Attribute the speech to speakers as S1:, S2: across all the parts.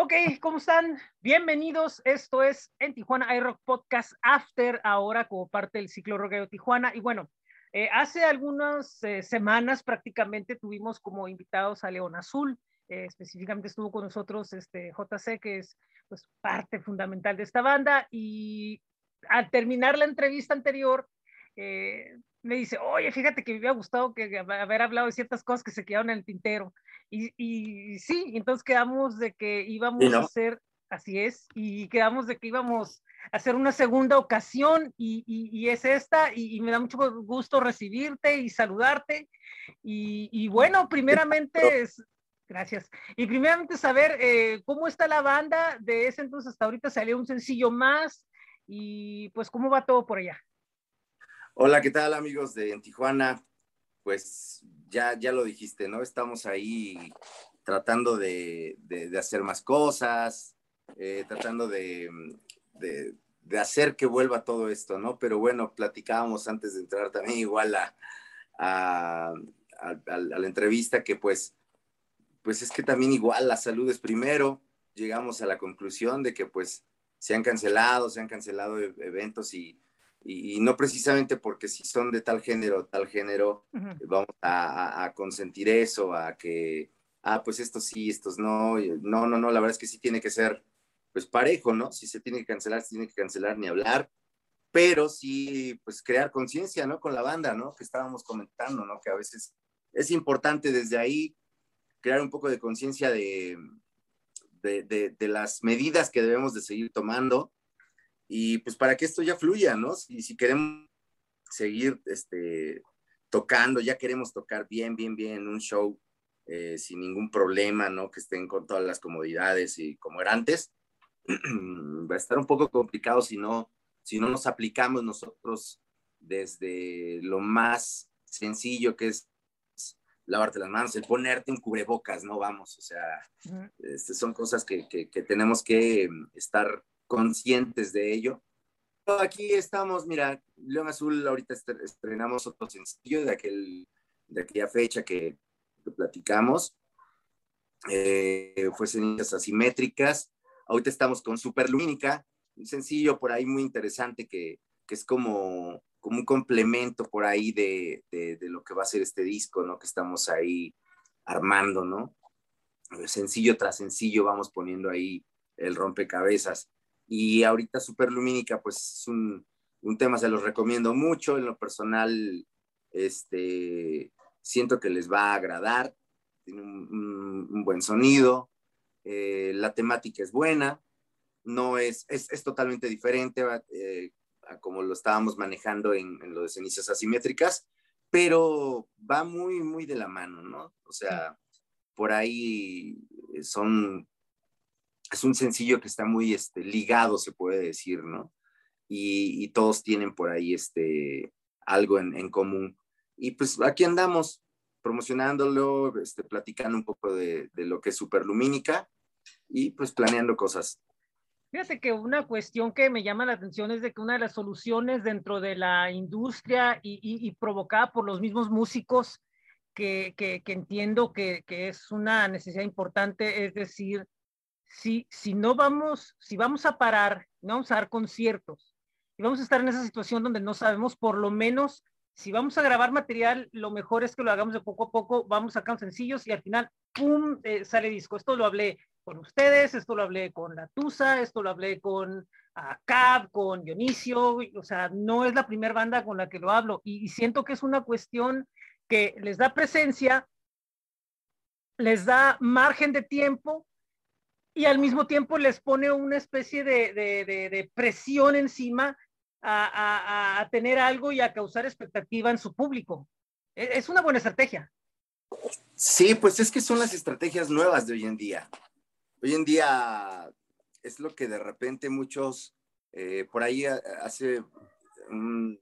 S1: Ok, ¿cómo están? Bienvenidos. Esto es en Tijuana iRock Podcast After, ahora como parte del ciclo Rockero Tijuana. Y bueno, eh, hace algunas eh, semanas prácticamente tuvimos como invitados a León Azul. Eh, específicamente estuvo con nosotros este JC, que es pues, parte fundamental de esta banda. Y al terminar la entrevista anterior, me dice, oye, fíjate que me había gustado que haber hablado de ciertas cosas que se quedaron en el tintero. Y, y sí, entonces quedamos de que íbamos a hacer, así es, y quedamos de que íbamos a hacer una segunda ocasión y, y es esta, y, me da mucho gusto recibirte y saludarte. Y, bueno, primeramente es, Gracias. Y primeramente saber eh, cómo está la banda. De ese entonces hasta ahorita salió un sencillo más. Y pues, ¿cómo va todo por allá?
S2: Hola, ¿qué tal amigos de en Tijuana? Pues ya, ya lo dijiste, ¿no? Estamos ahí tratando de, hacer más cosas, eh, tratando de, hacer que vuelva todo esto, ¿no? Pero bueno, platicábamos antes de entrar también igual a, a, la entrevista que pues, pues es que también igual la salud es primero. Llegamos a la conclusión de que pues se han cancelado, se han cancelado e-, eventos y y, no precisamente porque si son de tal género, tal género, vamos a, consentir eso, a que, ah, pues estos sí, estos no, no, no, no, la verdad es que sí tiene que ser, pues parejo, ¿no? Si se tiene que cancelar, se tiene que cancelar ni hablar, pero sí, pues crear conciencia, ¿no? Con la banda, ¿no? Que estábamos comentando, ¿no? Que a veces es importante desde ahí crear un poco de conciencia de, de, de, las medidas que debemos de seguir tomando y pues para que esto ya fluya, ¿no? Si, si queremos seguir este, tocando, ya queremos tocar bien, bien, bien un show eh, sin ningún problema, ¿no? Que estén con todas las comodidades y como era antes, va a estar un poco complicado si no, si no nos aplicamos nosotros desde lo más sencillo que es lavarte las manos, el ponerte un cubrebocas, ¿no? Vamos, o sea, este, son cosas que, que, que tenemos que estar conscientes de ello. Aquí estamos, mira, León Azul, ahorita estrenamos otro sencillo de, aquel, de aquella fecha que, platicamos. Eh, fue Cenizas Asimétricas. Ahorita estamos con Superlumínica, un sencillo por ahí muy interesante que, que es como, como un complemento por ahí de, de, de, lo que va a ser este disco, ¿no? Que estamos ahí armando, ¿no? Sencillo tras sencillo vamos poniendo ahí el rompecabezas. Y ahorita Superlumínica, pues es un, un, tema, se los recomiendo mucho. En lo personal, este, siento que les va a agradar. Tiene un, un, buen sonido. Eh, la temática es buena. No es, es, es totalmente diferente eh, a como lo estábamos manejando en, en lo de cenizas asimétricas, pero va muy, muy de la mano, ¿no? O sea, por ahí son es un sencillo que está muy este, ligado, se puede decir, ¿no? Y, todos tienen por ahí este, algo en, común. Y pues aquí andamos promocionándolo, este, platicando un poco de, lo que es Superlumínica y pues planeando cosas.
S1: Fíjate que una cuestión que me llama la atención es de que una de las soluciones dentro de la industria y, provocada por los mismos músicos, que, que, entiendo que, que, es una necesidad importante, es decir, si, si no vamos, si vamos a parar, no vamos a dar conciertos y vamos a estar en esa situación donde no sabemos, por lo menos, si vamos a grabar material, lo mejor es que lo hagamos de poco a poco, vamos sacando sencillos y al final, ¡pum!, eh, sale disco. Esto lo hablé con ustedes, esto lo hablé con La Tusa, esto lo hablé con Cab, con Dionisio, o sea, no es la primera banda con la que lo hablo y siento que es una cuestión que les da presencia, les da margen de tiempo y al mismo tiempo les pone una especie de, presión encima a, tener algo y a causar expectativa en su público. E, es una buena estrategia.
S2: Sí, pues es que son las estrategias nuevas de hoy en día. Hoy en día es lo que de repente muchos, eh, por ahí hace un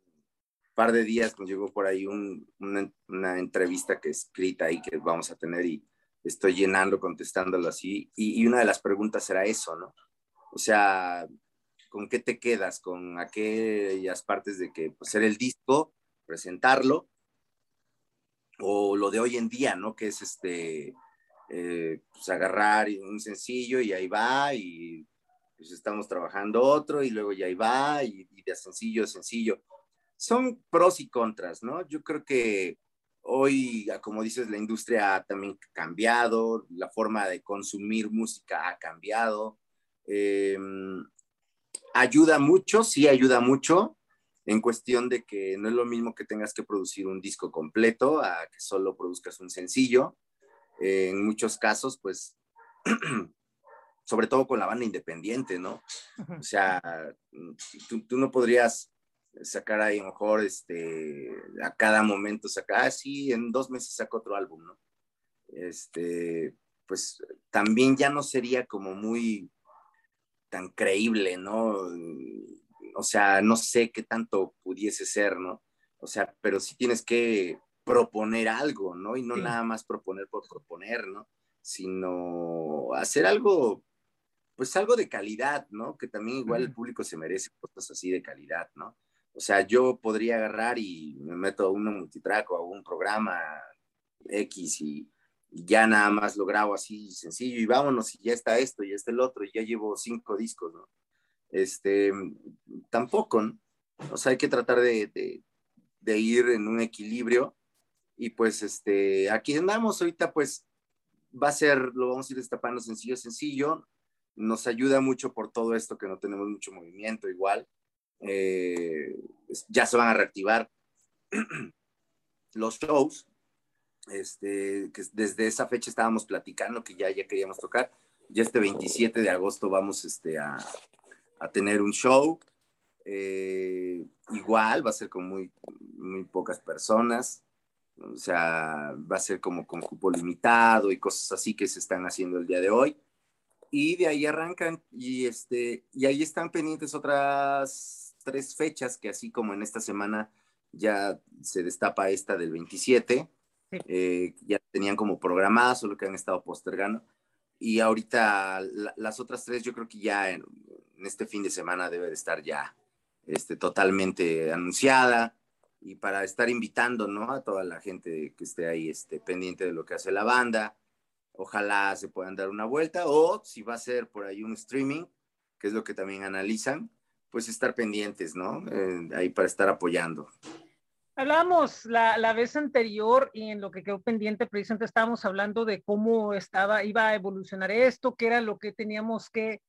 S2: par de días nos llegó por ahí una, una, entrevista que escrita ahí que vamos a tener y estoy llenando, contestándolo así. Y, una de las preguntas era eso, ¿no? O sea, ¿con qué te quedas? ¿Con aquellas partes de que pues, ser el disco, presentarlo? O lo de hoy en día, ¿no? Que es este, eh, pues agarrar un sencillo y ahí va y pues estamos trabajando otro y luego ya ahí va y, y de sencillo a sencillo. Son pros y contras, ¿no? Yo creo que hoy, como dices, la industria ha también cambiado, la forma de consumir música ha cambiado. Em, ayuda mucho, sí ayuda mucho, en cuestión de que no es lo mismo que tengas que producir un disco completo a que solo produzcas un sencillo. Eh, en muchos casos, pues, sobre todo con la banda independiente, ¿no? O sea, tú, tú no podrías sacar ahí mejor este, a cada momento, sacar, ah, sí, en dos meses saco otro álbum, ¿no? Este, pues también ya no sería como muy tan creíble, ¿no? O sea, no sé qué tanto pudiese ser, ¿no? O sea, pero sí tienes que proponer algo, ¿no? Y no nada más proponer por proponer, ¿no? Sino hacer algo, pues algo de calidad, ¿no? Que también igual el público se merece cosas así de calidad, ¿no? O sea, yo podría agarrar y me meto a un multitrack o a un programa X y, ya nada más lo grabo así sencillo y vámonos y ya está esto y está el otro y ya llevo cinco discos, ¿no? Este, tampoco, ¿no? O sea, hay que tratar de, de, ir en un equilibrio y pues este, aquí andamos ahorita pues va a ser, lo vamos a ir destapando sencillo, sencillo, nos ayuda mucho por todo esto que no tenemos mucho movimiento igual, eh, ya se van a reactivar los shows, este, que desde esa fecha estábamos platicando que ya, ya queríamos tocar. Ya este 27 de agosto vamos este, a, a tener un show. Eh, igual va a ser con muy, muy pocas personas. O sea, va a ser como con cupo limitado y cosas así que se están haciendo el día de hoy. Y de ahí arrancan y, este, y ahí están pendientes otras tres fechas que así como en esta semana ya se destapa esta del 27 eh, ya tenían como programadas, solo que han estado postergando. Y ahorita las otras tres, yo creo que ya en, este fin de semana debe de estar ya este, totalmente anunciada. Y para estar invitando ¿no? a toda la gente que esté ahí este, pendiente de lo que hace la banda, ojalá se puedan dar una vuelta. O si va a ser por ahí un streaming, que es lo que también analizan, pues estar pendientes, ¿no? Eh, ahí para estar apoyando.
S1: Hablábamos la, la, vez anterior y en lo que quedó pendiente, precisamente estábamos hablando de cómo estaba, iba a evolucionar esto, qué era lo que teníamos que,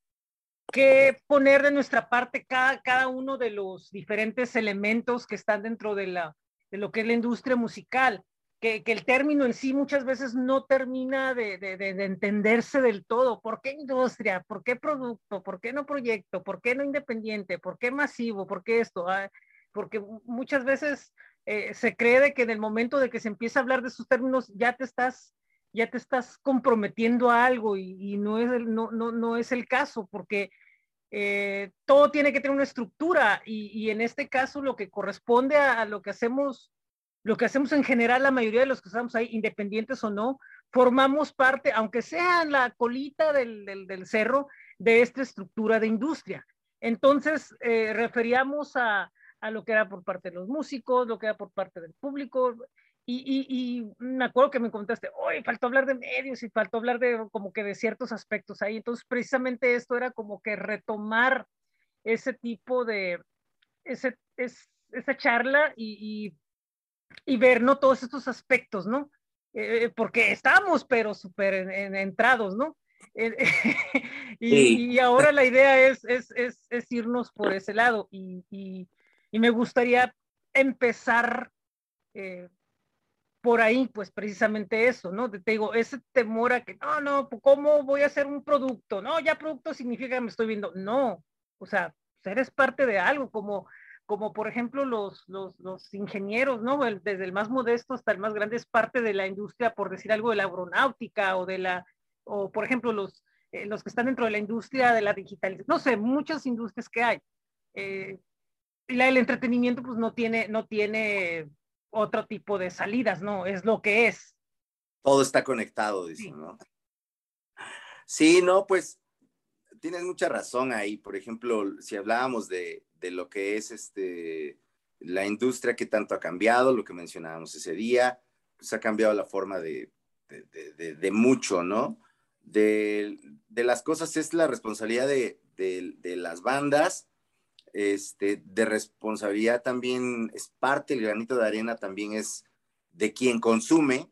S1: que poner de nuestra parte cada, cada uno de los diferentes elementos que están dentro de, la, de lo que es la industria musical. Que, que el término en sí muchas veces no termina de, de, de, entenderse del todo. ¿Por qué industria? ¿Por qué producto? ¿Por qué no proyecto? ¿Por qué no independiente? ¿Por qué masivo? ¿Por qué esto? Ah, porque muchas veces eh, se cree de que en el momento de que se empieza a hablar de esos términos ya te estás ya te estás comprometiendo a algo y, no, es el, no, no, no, es el caso porque eh, todo tiene que tener una estructura y, y, en este caso lo que corresponde a, lo que hacemos lo que hacemos en general la mayoría de los que estamos ahí independientes o no formamos parte aunque sea en la colita del, del, del, cerro de esta estructura de industria entonces eh, referíamos a a lo que era por parte de los músicos, lo que era por parte del público. Y, y, me acuerdo que me comentaste, hoy faltó hablar de medios y faltó hablar de como que de ciertos aspectos ahí. Entonces, precisamente esto era como que retomar ese tipo de, ese, es, esa charla y, y, ver, ¿no? Todos estos aspectos, ¿no? Eh, porque estamos, pero súper entrados, ¿no? y, y, ahora la idea es, es, es, es, irnos por ese lado y, y me gustaría empezar eh, por ahí, pues precisamente eso, ¿no? Te digo, ese temor a que, no, no, pues, ¿cómo voy a hacer un producto? No, ya producto significa que me estoy viendo. No, o sea, pues, eres parte de algo, como, como por ejemplo los, los, los ingenieros, ¿no? desde el más modesto hasta el más grande es parte de la industria, por decir algo, de la aeronáutica o de la, o por ejemplo los, eh, los que están dentro de la industria de la digitalización, no sé, muchas industrias que hay. Eh, la, el entretenimiento pues no tiene, no tiene otro tipo de salidas, ¿no? Es lo que es.
S2: Todo está conectado, dice, ¿no? Sí, no, pues tienes mucha razón ahí. Por ejemplo, si hablábamos de, de lo que es este, la industria que tanto ha cambiado, lo que mencionábamos ese día, pues ha cambiado la forma de, de, mucho, ¿no? De, las cosas es la responsabilidad de, las bandas, este, de responsabilidad también es parte, el granito de arena también es de quien consume,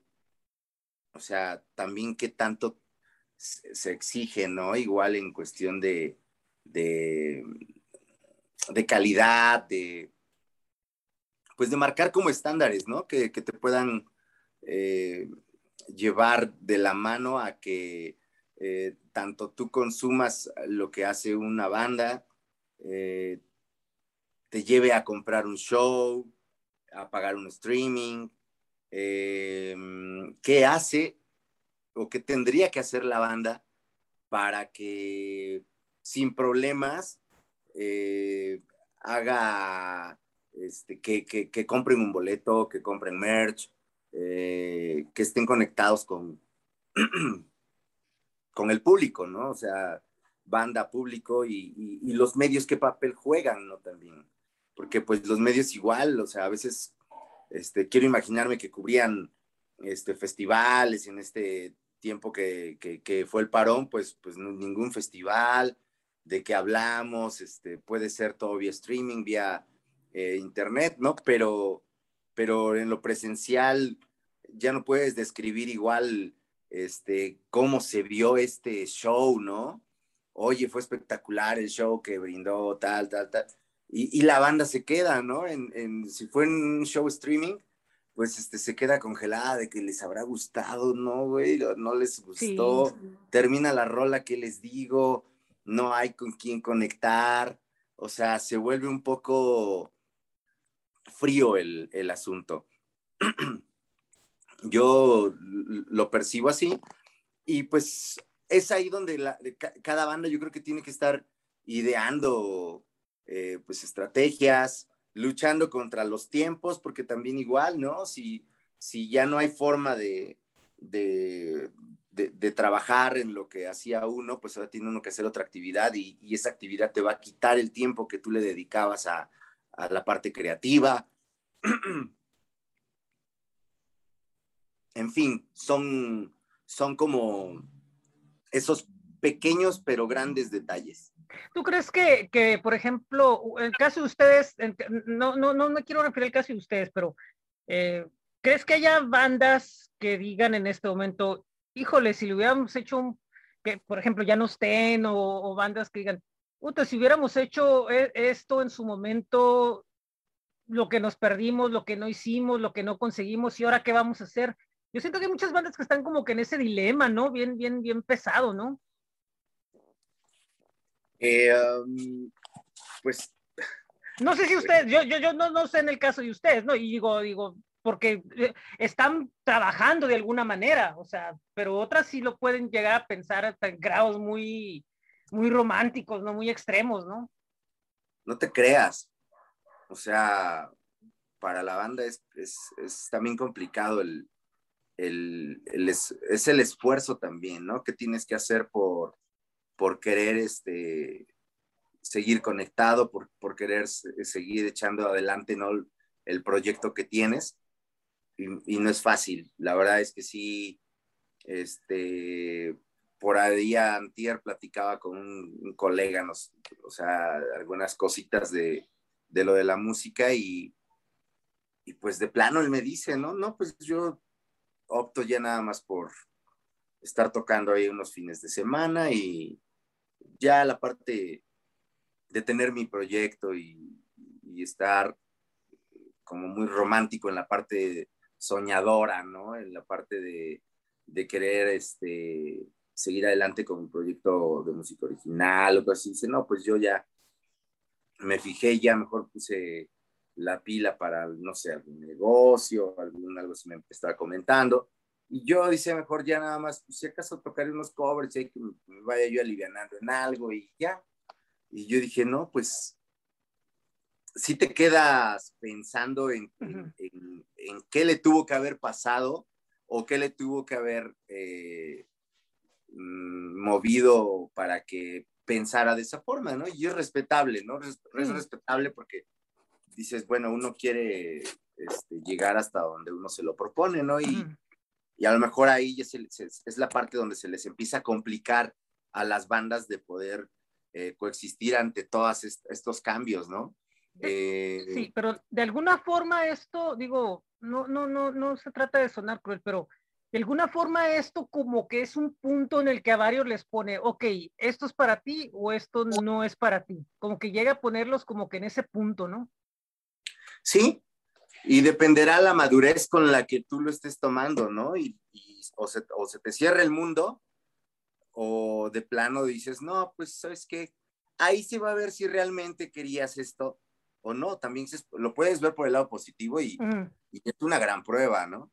S2: o sea, también qué tanto se exige, ¿no? Igual en cuestión de, de, calidad, de, pues de marcar como estándares, ¿no? Que, te puedan eh, llevar de la mano a que eh, tanto tú consumas lo que hace una banda, eh, te lleve a comprar un show, a pagar un streaming, qué hace o qué tendría que hacer la banda para que sin problemas eh, haga este, que, compren un boleto, que compren merch, eh, que estén conectados con, con el público, ¿no? O sea, banda, público y, los medios qué papel juegan, ¿no? También. Porque pues los medios igual, o sea, a veces este, quiero imaginarme que cubrían este, festivales en este tiempo que, fue el parón, pues, pues ningún festival, de qué hablamos, este, puede ser todo vía streaming, vía eh, internet, ¿no? Pero, pero en lo presencial ya no puedes describir igual este, cómo se vio este show, ¿no? Oye, fue espectacular el show que brindó, tal, tal, tal. Y, la banda se queda, ¿no? En, si fue en un show streaming, pues este, se queda congelada de que les habrá gustado, ¿no, güey? No les gustó. Termina la rola que les digo, no hay con quién conectar. O sea, se vuelve un poco frío el, el asunto. Yo lo percibo así y pues es ahí donde cada banda yo creo que tiene que estar ideando eh, pues estrategias, luchando contra los tiempos, porque también igual, ¿no? Si, si ya no hay forma de, de, trabajar en lo que hacía uno, pues ahora tiene uno que hacer otra actividad y, esa actividad te va a quitar el tiempo que tú le dedicabas a, la parte creativa. en fin, son, son como esos pequeños pero grandes detalles.
S1: ¿Tú crees que, que, por ejemplo, el caso de ustedes, no, no, no me quiero referir al caso de ustedes, pero eh, ¿crees que haya bandas que digan en este momento, híjole, si le hubiéramos hecho un, que por ejemplo ya no estén, o, o bandas que digan, puta, si hubiéramos hecho e, esto en su momento, lo que nos perdimos, lo que no hicimos, lo que no conseguimos, y ahora qué vamos a hacer? Yo siento que hay muchas bandas que están como que en ese dilema, ¿no? Bien, bien, bien pesado, ¿no?
S2: Eh, um, pues.
S1: No sé si ustedes, yo, yo, yo no, no sé en el caso de ustedes, ¿no? Y digo, digo, porque eh, están trabajando de alguna manera, o sea, pero otras sí lo pueden llegar a pensar hasta en grados muy, muy románticos, ¿no? Muy extremos, ¿no?
S2: No te creas. O sea, para la banda es, es, es también complicado el, el, es, el esfuerzo también, ¿no? Que tienes que hacer por, por querer este, seguir conectado, por, por querer seguir echando adelante, ¿no? El proyecto que tienes. Y, no es fácil. La verdad es que sí, este, por ahí antier platicaba con un, colega, nos, o sea, algunas cositas de, de lo de la música y, y pues de plano él me dice, no, no, pues yo opto ya nada más por estar tocando ahí unos fines de semana y ya la parte de tener mi proyecto y, estar como muy romántico en la parte soñadora, ¿no? En la parte de, de querer este, seguir adelante con mi proyecto de música original o algo así. Dice, no, pues yo ya me fijé, ya mejor puse la pila para, no sé, algún negocio, algún, algo se me estaba comentando. Y yo dice, mejor ya nada más, pues, si acaso tocaré unos covers y que me vaya yo alivianando en algo y ya. Y yo dije, no, pues si te quedas pensando en, en, qué le tuvo que haber pasado o qué le tuvo que haber eh, mm, movido para que pensara de esa forma, ¿no? Y es respetable, ¿no? Es, es respetable porque dices, bueno, uno quiere este, llegar hasta donde uno se lo propone, ¿no? Y, Y a lo mejor ahí es, es, la parte donde se les empieza a complicar a las bandas de poder eh, coexistir ante todos estos cambios, ¿no?
S1: Eh, sí, pero de alguna forma esto, digo, no, no, no, no se trata de sonar cruel, pero de alguna forma esto como que es un punto en el que a varios les pone, ok, esto es para ti o esto no es para ti. Como que llega a ponerlos como que en ese punto, ¿no?
S2: Sí, y dependerá la madurez con la que tú lo estés tomando, ¿no? Y, o, se, o, se, te cierra el mundo, o de plano dices, no, pues, ¿sabes qué? Ahí se va a ver si realmente querías esto o no. También lo puedes ver por el lado positivo y, y es una gran prueba, ¿no?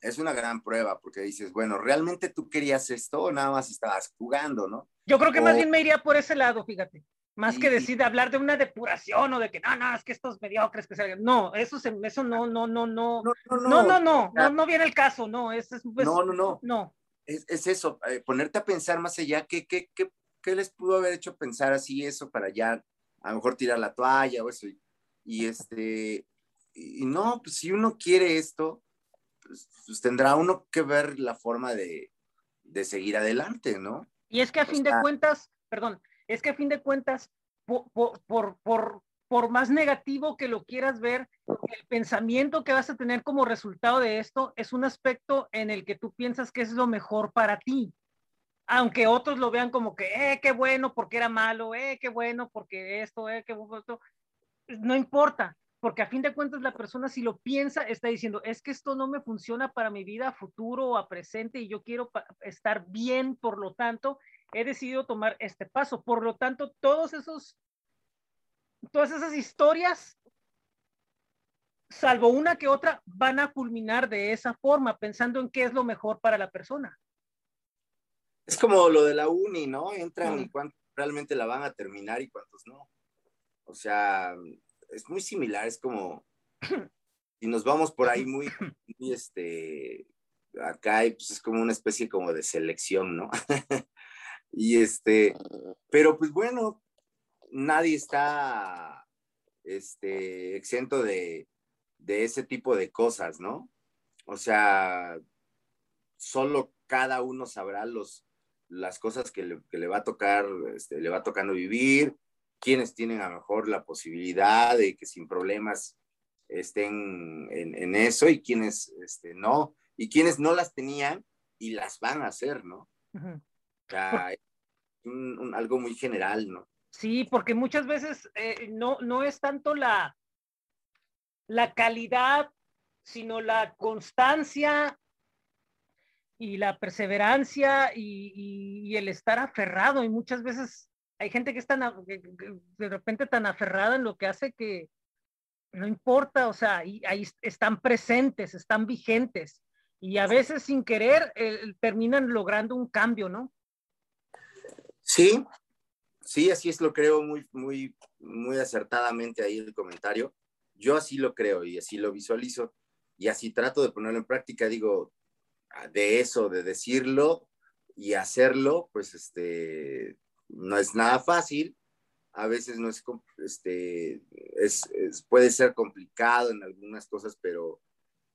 S2: Es una gran prueba porque dices, bueno, ¿realmente tú querías esto o nada más estabas jugando, ¿no?
S1: Yo creo que más bien me iría por ese lado, fíjate. Más que decir, hablar de una depuración o de que no, no, es que estos mediocres que salgan. No, eso, se, eso no, no, no, no. No, no, no, no, no, no, viene el caso, no. Es, es,
S2: no, no, no. No. Es, es eso, eh, ponerte a pensar más allá, ¿qué, qué, qué, ¿qué, les pudo haber hecho pensar así eso para ya a lo mejor tirar la toalla o eso? Y, y este, y no, pues si uno quiere esto, pues, pues, tendrá uno que ver la forma de, de seguir adelante, ¿no?
S1: Y es que a fin de cuentas, perdón, es que a fin de cuentas, por, por, por, por, más negativo que lo quieras ver, el pensamiento que vas a tener como resultado de esto es un aspecto en el que tú piensas que es lo mejor para ti. Aunque otros lo vean como que, eh, qué bueno porque era malo, eh, qué bueno porque esto, eh, qué bueno. No importa, porque a fin de cuentas la persona si lo piensa está diciendo, es que esto no me funciona para mi vida futuro o a presente y yo quiero estar bien, por lo tanto, he decidido tomar este paso. Por lo tanto, todos esos, todas esas historias, salvo una que otra, van a culminar de esa forma, pensando en qué es lo mejor para la persona.
S2: Es como lo de la uni, ¿no? Entran y cuántos realmente la van a terminar y cuántos no. O sea, es muy similar, es como, y nos vamos por ahí muy, muy este, acá pues es como una especie como de selección, ¿no? Y este, pero pues bueno, nadie está este, exento de, de ese tipo de cosas, ¿no? O sea, solo cada uno sabrá los, las cosas que le, que le va a tocar, este, le va tocando vivir, quienes tienen a lo mejor la posibilidad de que sin problemas estén en, en eso y quienes este, no, y quienes no las tenían y las van a hacer, ¿no? algo muy general, ¿no?
S1: Sí, porque muchas veces eh, no, no es tanto la, la calidad, sino la constancia y la perseverancia y, el estar aferrado. Y muchas veces hay gente que es tan, de repente tan aferrada en lo que hace que no importa, o sea, ahí, ahí están presentes, están vigentes. Y a veces sin querer eh, terminan logrando un cambio, ¿no?
S2: Sí, sí, así es, lo creo muy, muy, muy acertadamente ahí el comentario. Yo así lo creo y así lo visualizo y así trato de ponerlo en práctica. Digo, de eso, de decirlo y hacerlo, pues este, no es nada fácil. A veces no es, este, es, puede ser complicado en algunas cosas, pero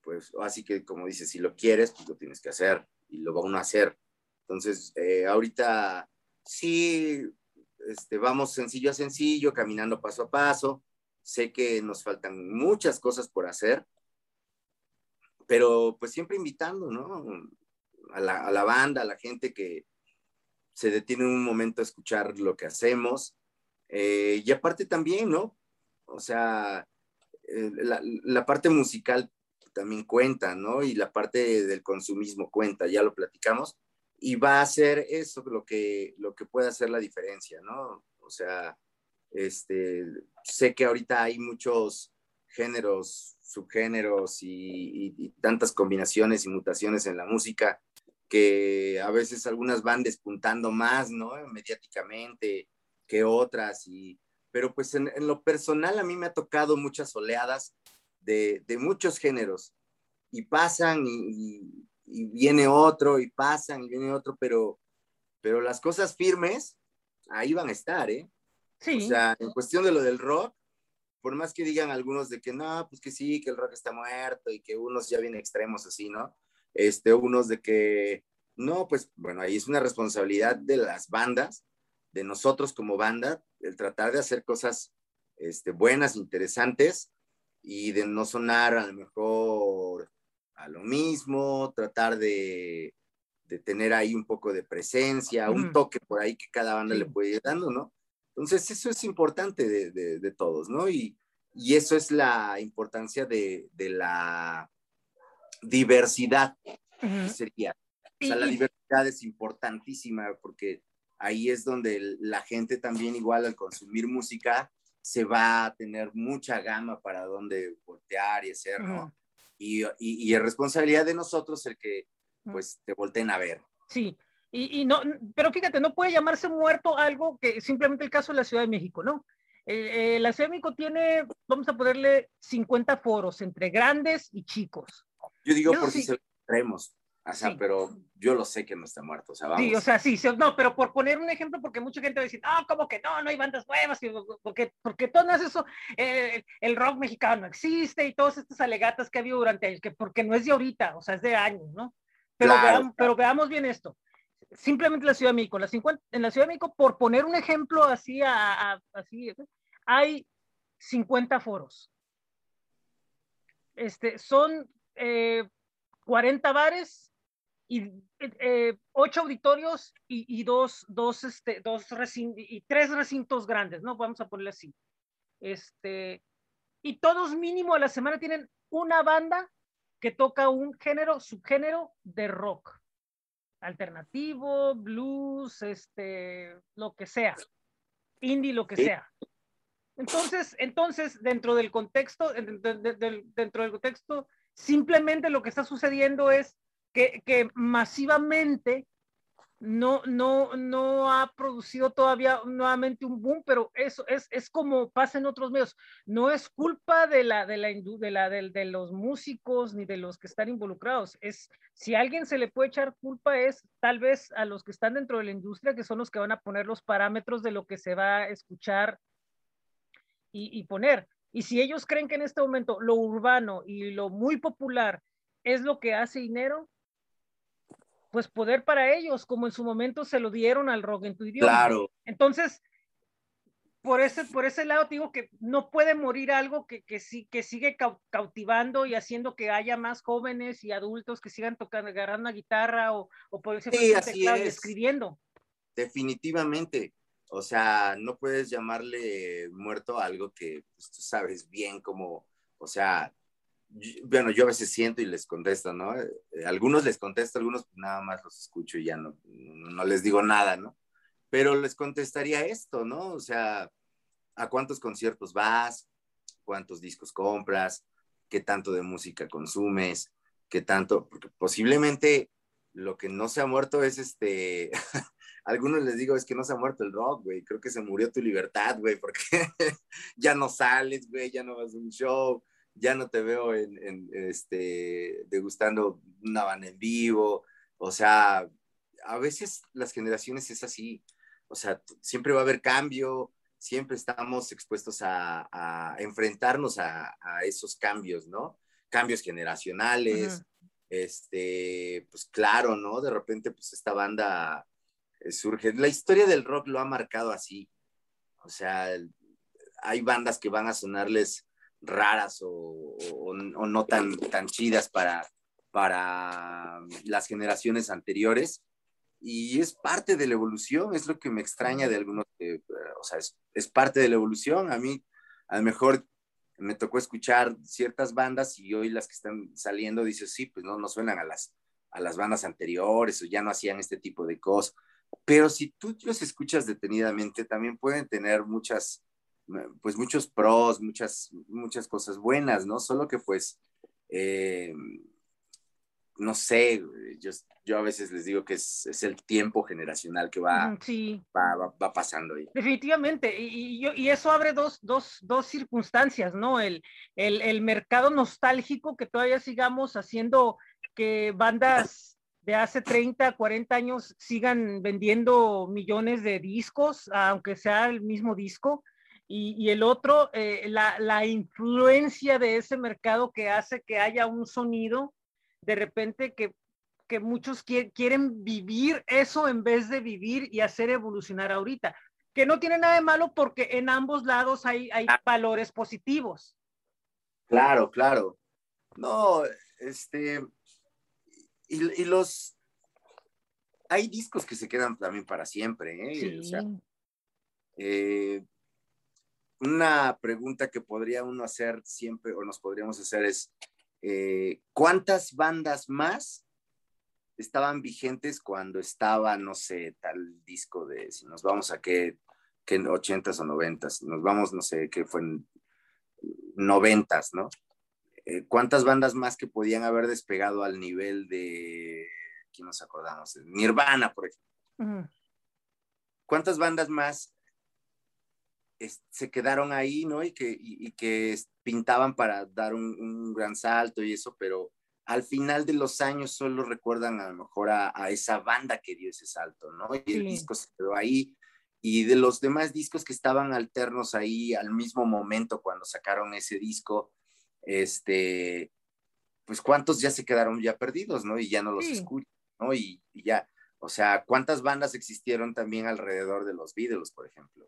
S2: pues así que como dices, si lo quieres, pues lo tienes que hacer y lo va uno a hacer. Entonces, eh, ahorita sí, este, vamos sencillo a sencillo, caminando paso a paso. Sé que nos faltan muchas cosas por hacer, pero pues siempre invitando, ¿no? A la, banda, a la gente que se detiene un momento a escuchar lo que hacemos. Eh, y aparte también, ¿no? O sea, eh, la, la, parte musical también cuenta, ¿no? Y la parte del consumismo cuenta, ya lo platicamos, y va a ser eso lo que, lo que puede hacer la diferencia, ¿no? O sea, este, sé que ahorita hay muchos géneros, subgéneros y, tantas combinaciones y mutaciones en la música que a veces algunas van despuntando más, ¿no? Mediáticamente que otras, y, pero pues en, lo personal a mí me ha tocado muchas oleadas de, de muchos géneros y pasan y, y viene otro y pasan y viene otro, pero, pero las cosas firmes ahí van a estar, ¿eh? Sí. O sea, en cuestión de lo del rock, por más que digan algunos de que no, pues que sí, que el rock está muerto y que unos ya vienen extremos así, ¿no? este, unos de que, no, pues bueno, ahí es una responsabilidad de las bandas, de nosotros como banda, el tratar de hacer cosas este, buenas, interesantes y de no sonar a lo mejor a lo mismo, tratar de, de tener ahí un poco de presencia, un toque por ahí que cada banda le puede ir dando, ¿no? Entonces, eso es importante de, de, todos, ¿no? Y, y, eso es la importancia de, de la diversidad, sería. O sea, la diversidad es importantísima porque ahí es donde la gente también igual al consumir música se va a tener mucha gama para dónde voltear y hacer, ¿no? y, y, es responsabilidad de nosotros el que pues te volteen a ver.
S1: Sí, y, y, no, pero fíjate, no puede llamarse muerto algo que simplemente el caso de la Ciudad de México, ¿no? Eh, eh, la Ciudad de México tiene, vamos a ponerle 50 foros entre grandes y chicos.
S2: Yo digo por si se lo traemos, o sea, pero yo lo sé que no está muerto, o sea, vamos.
S1: Sí, o sea, sí, no, pero por poner un ejemplo, porque mucha gente va a decir, ah, ¿cómo que no? No hay bandas nuevas, porque, porque todo eso, eh, el rock mexicano no existe y todas estas alegatas que ha habido durante años, que porque no es de ahorita, o sea, es de años, ¿no? Pero, veamos, pero veamos bien esto. Simplemente la Ciudad de México, la 50, en la Ciudad de México, por poner un ejemplo así, a, así hay 50 foros. Este, son 40 eh, bares y eh, 8 auditorios y, y dos, dos, este, dos y tres recintos grandes, ¿no? Vamos a ponerle así. Este, y todos mínimo a la semana tienen una banda que toca un género, subgénero de rock. Alternativo, blues, este, lo que sea. Indie, lo que sea. Entonces, entonces, dentro del contexto, dentro del contexto, simplemente lo que está sucediendo es que, que masivamente no, no, no ha producido todavía nuevamente un boom, pero eso es, es como pasa en otros medios. No es culpa de la, de la, de, la de, los músicos ni de los que están involucrados. Es, si alguien se le puede echar culpa es tal vez a los que están dentro de la industria, que son los que van a poner los parámetros de lo que se va a escuchar y poner. Y si ellos creen que en este momento lo urbano y lo muy popular es lo que hace dinero, pues poder para ellos, como en su momento se lo dieron al rock en tu idioma.
S2: Claro.
S1: Entonces, por ese, por ese lado digo que no puede morir algo que, que, sí, que sigue cautivando y haciendo que haya más jóvenes y adultos que sigan tocando, agarrando una guitarra o, o por ese
S2: sí, es.
S1: escribiendo.
S2: Definitivamente. O sea, no puedes llamarle muerto a algo que pues, tú sabes bien como, o sea, bueno, yo a veces siento y les contesto, ¿no? Eh, algunos les contesto, algunos nada más los escucho y ya no, no les digo nada, ¿no? Pero les contestaría esto, ¿no? O sea, ¿a cuántos conciertos vas? ¿Cuántos discos compras? ¿Qué tanto de música consumes? ¿Qué tanto? Porque posiblemente lo que no se ha muerto es este, algunos les digo, es que no se ha muerto el rock, güey, creo que se murió tu libertad, güey, porque ya no sales, güey, ya no vas a un show, ya no te veo en, este, degustando una banda en vivo, o sea, a veces las generaciones es así, o sea, siempre va a haber cambio, siempre estamos expuestos a, enfrentarnos a, esos cambios, ¿no? Cambios generacionales, este, pues claro, ¿no? De repente, pues esta banda eh, surge, la historia del rock lo ha marcado así, o sea, hay bandas que van a sonarles raras o, no tan, tan chidas para, para las generaciones anteriores. Y es parte de la evolución, es lo que me extraña de algunos, eh, o sea, es, parte de la evolución. A mí, a lo mejor me tocó escuchar ciertas bandas y hoy las que están saliendo, dices, sí, pues no, no suenan a las, a las bandas anteriores o ya no hacían este tipo de cosas. Pero si tú los escuchas detenidamente, también pueden tener muchas, pues muchos pros, muchas, muchas cosas buenas, ¿no? Solo que pues, eh, no sé, yo, yo, a veces les digo que es, es el tiempo generacional que va,
S1: sí.
S2: va, va, pasando ahí.
S1: Definitivamente, y, y, y eso abre dos, dos, dos circunstancias, ¿no? El, el, el, mercado nostálgico que todavía sigamos haciendo que bandas de hace 30, 40 años sigan vendiendo millones de discos, aunque sea el mismo disco y, el otro, eh, la, la, influencia de ese mercado que hace que haya un sonido de repente que que muchos quieren vivir eso en vez de vivir y hacer evolucionar ahorita, que no tiene nada de malo porque en ambos lados hay, hay ah. valores positivos.
S2: Claro, claro. No, este, y, los, hay discos que se quedan también para siempre, ¿eh? O sea, eh, una pregunta que podría uno hacer siempre, o nos podríamos hacer es, eh, ¿cuántas bandas más estaban vigentes cuando estaba, no sé, tal disco de, si nos vamos a qué, en 80s o 90s, nos vamos, no sé, qué fue en 90s, ¿no? Eh, ¿Cuántas bandas más que podían haber despegado al nivel de, ¿quién nos acordamos? Nirvana, por ejemplo. ¿Cuántas bandas más se quedaron ahí, ¿no? Y que, que pintaban para dar un, gran salto y eso, pero al final de los años solo recuerdan a lo mejor a, esa banda que dio ese salto, ¿no? Y el disco se quedó ahí. Y de los demás discos que estaban alternos ahí al mismo momento cuando sacaron ese disco, este, pues cuántos ya se quedaron ya perdidos, ¿no? Y ya no los escuchan, ¿no? Y, ya, o sea, ¿cuántas bandas existieron también alrededor de los Beatles, por ejemplo?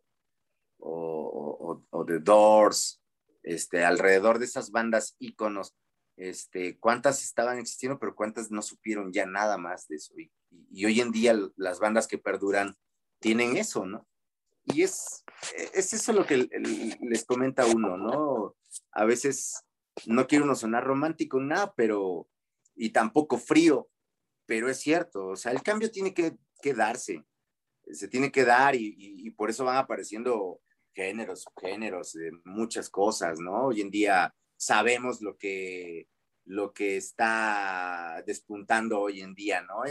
S2: O, o, o The Doors, este, alrededor de esas bandas íconos, este, cuántas estaban existiendo, pero cuántas no supieron ya nada más de eso. Y, y, hoy en día las bandas que perduran tienen eso, ¿no? Y es, es eso lo que les comenta uno, ¿no? A veces no quiero uno sonar romántico, nada, pero, y tampoco frío, pero es cierto, o sea, el cambio tiene que, darse, se tiene que dar y, por eso van apareciendo géneros, géneros de muchas cosas, ¿no? Hoy en día sabemos lo que, lo que está despuntando hoy en día, ¿no?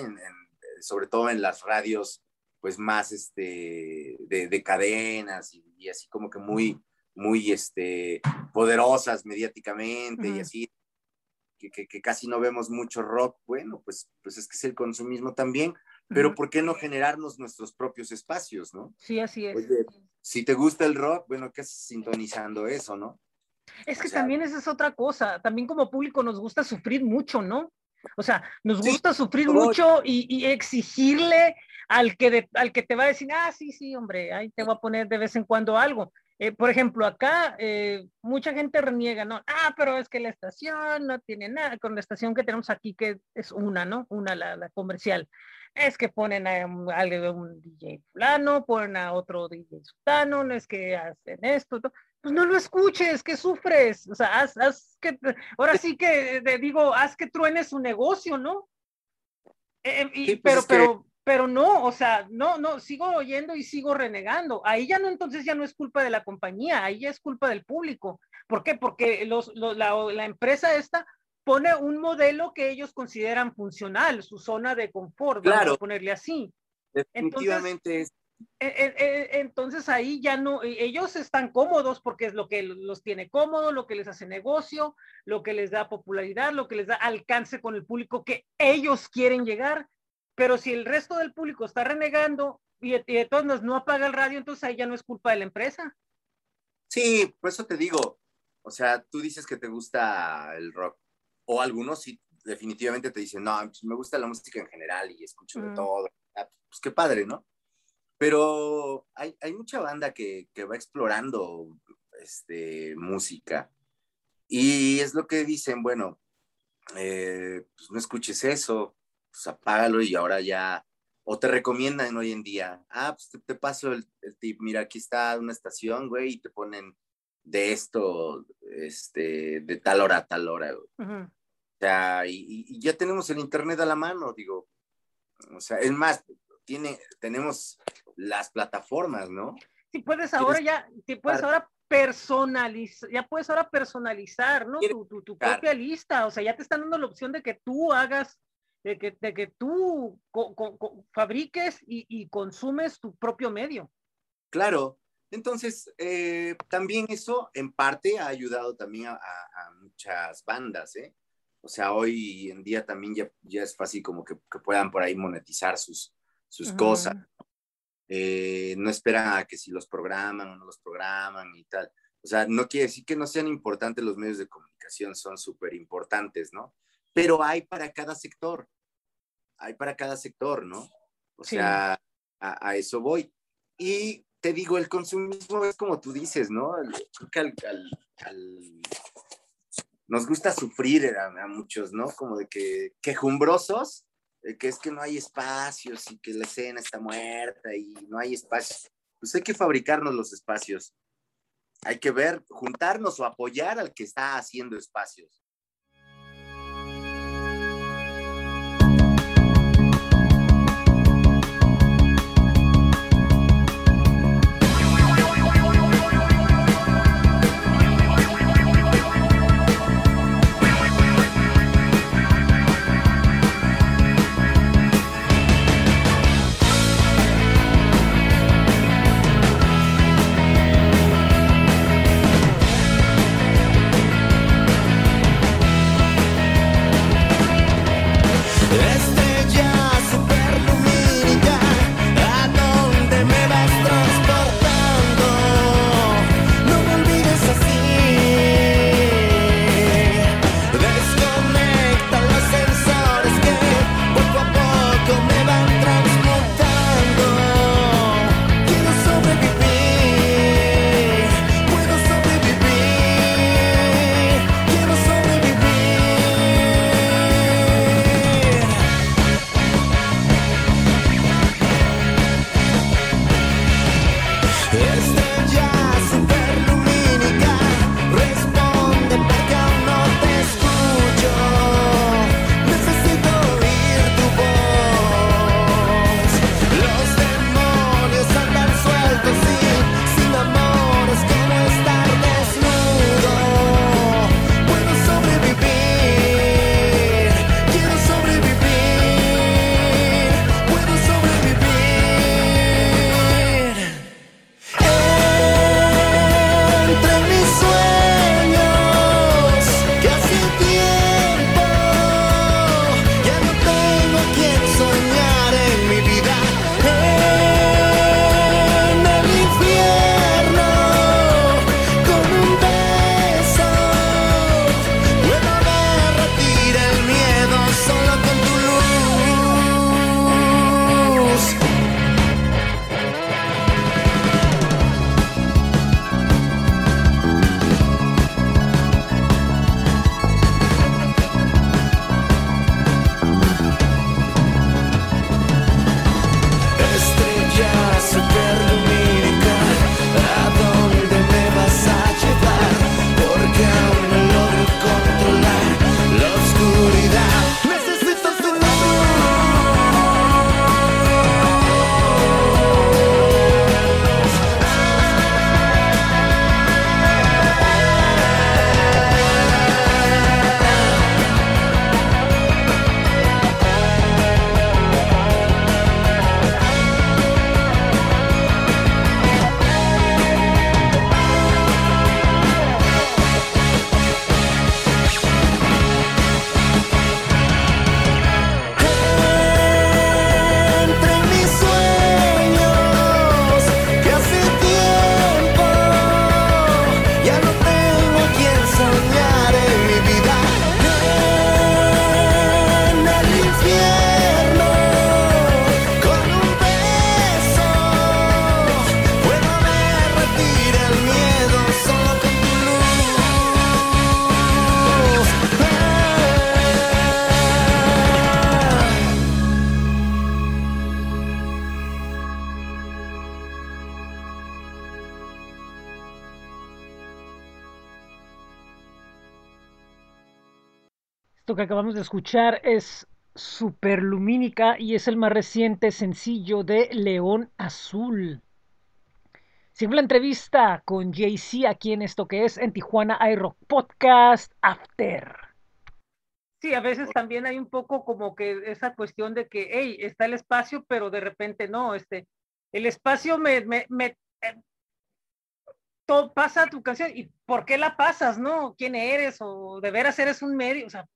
S2: sobre todo en las radios, pues más este, de, cadenas y, así como que muy, muy este, poderosas mediáticamente y así, que, que, casi no vemos mucho rock, bueno, pues, pues es que es el consumismo también, pero ¿por qué no generarnos nuestros propios espacios, no?
S1: Sí, así es.
S2: si te gusta el rock, bueno, ¿qué haces sintonizando eso, no?
S1: Es que también esa es otra cosa, también como público nos gusta sufrir mucho, ¿no? O sea, nos gusta sufrir mucho y, y, exigirle al que, al que te va a decir, ah, sí, sí, hombre, ahí te voy a poner de vez en cuando algo. Eh, por ejemplo, acá eh, mucha gente reniega, ¿no? Ah, pero es que la estación no tiene nada, con la estación que tenemos aquí, que es una, ¿no? Una, la, comercial. Es que ponen a un, un, DJ fulano, ponen a otro DJ sultano, no es que hacen esto, pues no lo escuches, que sufres, o sea, haz, haz que, ahora sí que te digo, haz que truene su negocio, ¿no? Eh, y, pues pero, pero, pero no, o sea, no, no, sigo oyendo y sigo renegando. Ahí ya no, entonces ya no es culpa de la compañía, ahí ya es culpa del público. ¿Por qué? Porque los, la, empresa esta pone un modelo que ellos consideran funcional, su zona de confort, claro. vamos a ponerle así.
S2: Definitivamente
S1: entonces, e, e, e, entonces ahí ya no, ellos están cómodos porque es lo que los tiene cómodo, lo que les hace negocio, lo que les da popularidad, lo que les da alcance con el público que ellos quieren llegar pero si el resto del público está renegando y, de todos nos no apaga el radio, entonces ahí ya no es culpa de la empresa.
S2: Sí, por eso te digo, o sea, tú dices que te gusta el rock, o algunos sí definitivamente te dicen, no, pues me gusta la música en general y escucho de mm. todo. Ah, pues qué padre, ¿no? Pero hay, hay mucha banda que, que, va explorando este, música y es lo que dicen, bueno, eh, pues no escuches eso, pues apágalo y ahora ya, o te recomiendan hoy en día, ah, pues te, paso el, tip, mira, aquí está una estación, güey, y te ponen de esto, este, de tal hora a tal hora, O sea, y, ya tenemos el internet a la mano, digo, o sea, es más, tiene, tenemos las plataformas, ¿no?
S1: Sí, puedes ahora ya, puedes ahora personalizar, ya puedes ahora personalizar, ¿no? Tu, tu, propia lista, o sea, ya te están dando la opción de que tú hagas de que, de que tú fabriques y, consumes tu propio medio.
S2: Claro, entonces eh, también eso en parte ha ayudado también a, muchas bandas, ¿eh? O sea, hoy en día también ya, ya es fácil como que, puedan por ahí monetizar sus, sus cosas. Eh, no esperan a que si los programan o no los programan y tal. O sea, no quiere decir que no sean importantes los medios de comunicación, son súper importantes, ¿no? Pero hay para cada sector. hay para cada sector, ¿no? O sea, a, eso voy. Y te digo, el consumismo es como tú dices, ¿no? Creo que nos gusta sufrir a, muchos, ¿no? Como de que quejumbrosos, que es que no hay espacios y que la escena está muerta y no hay espacios. Pues hay que fabricarnos los espacios. Hay que ver, juntarnos o apoyar al que está haciendo espacios.
S1: Que acabamos de escuchar es Superlumínica y es el más reciente sencillo de León Azul. La entrevista con JC aquí en esto que es en Tijuana iRock Podcast After. Sí, a veces también hay un poco como que esa cuestión de que, hey, está el espacio, pero de repente no, este, el espacio me, me, me eh, pasa tu canción y ¿por qué la pasas, no? ¿Quién eres? O de veras eres un medio, o sea,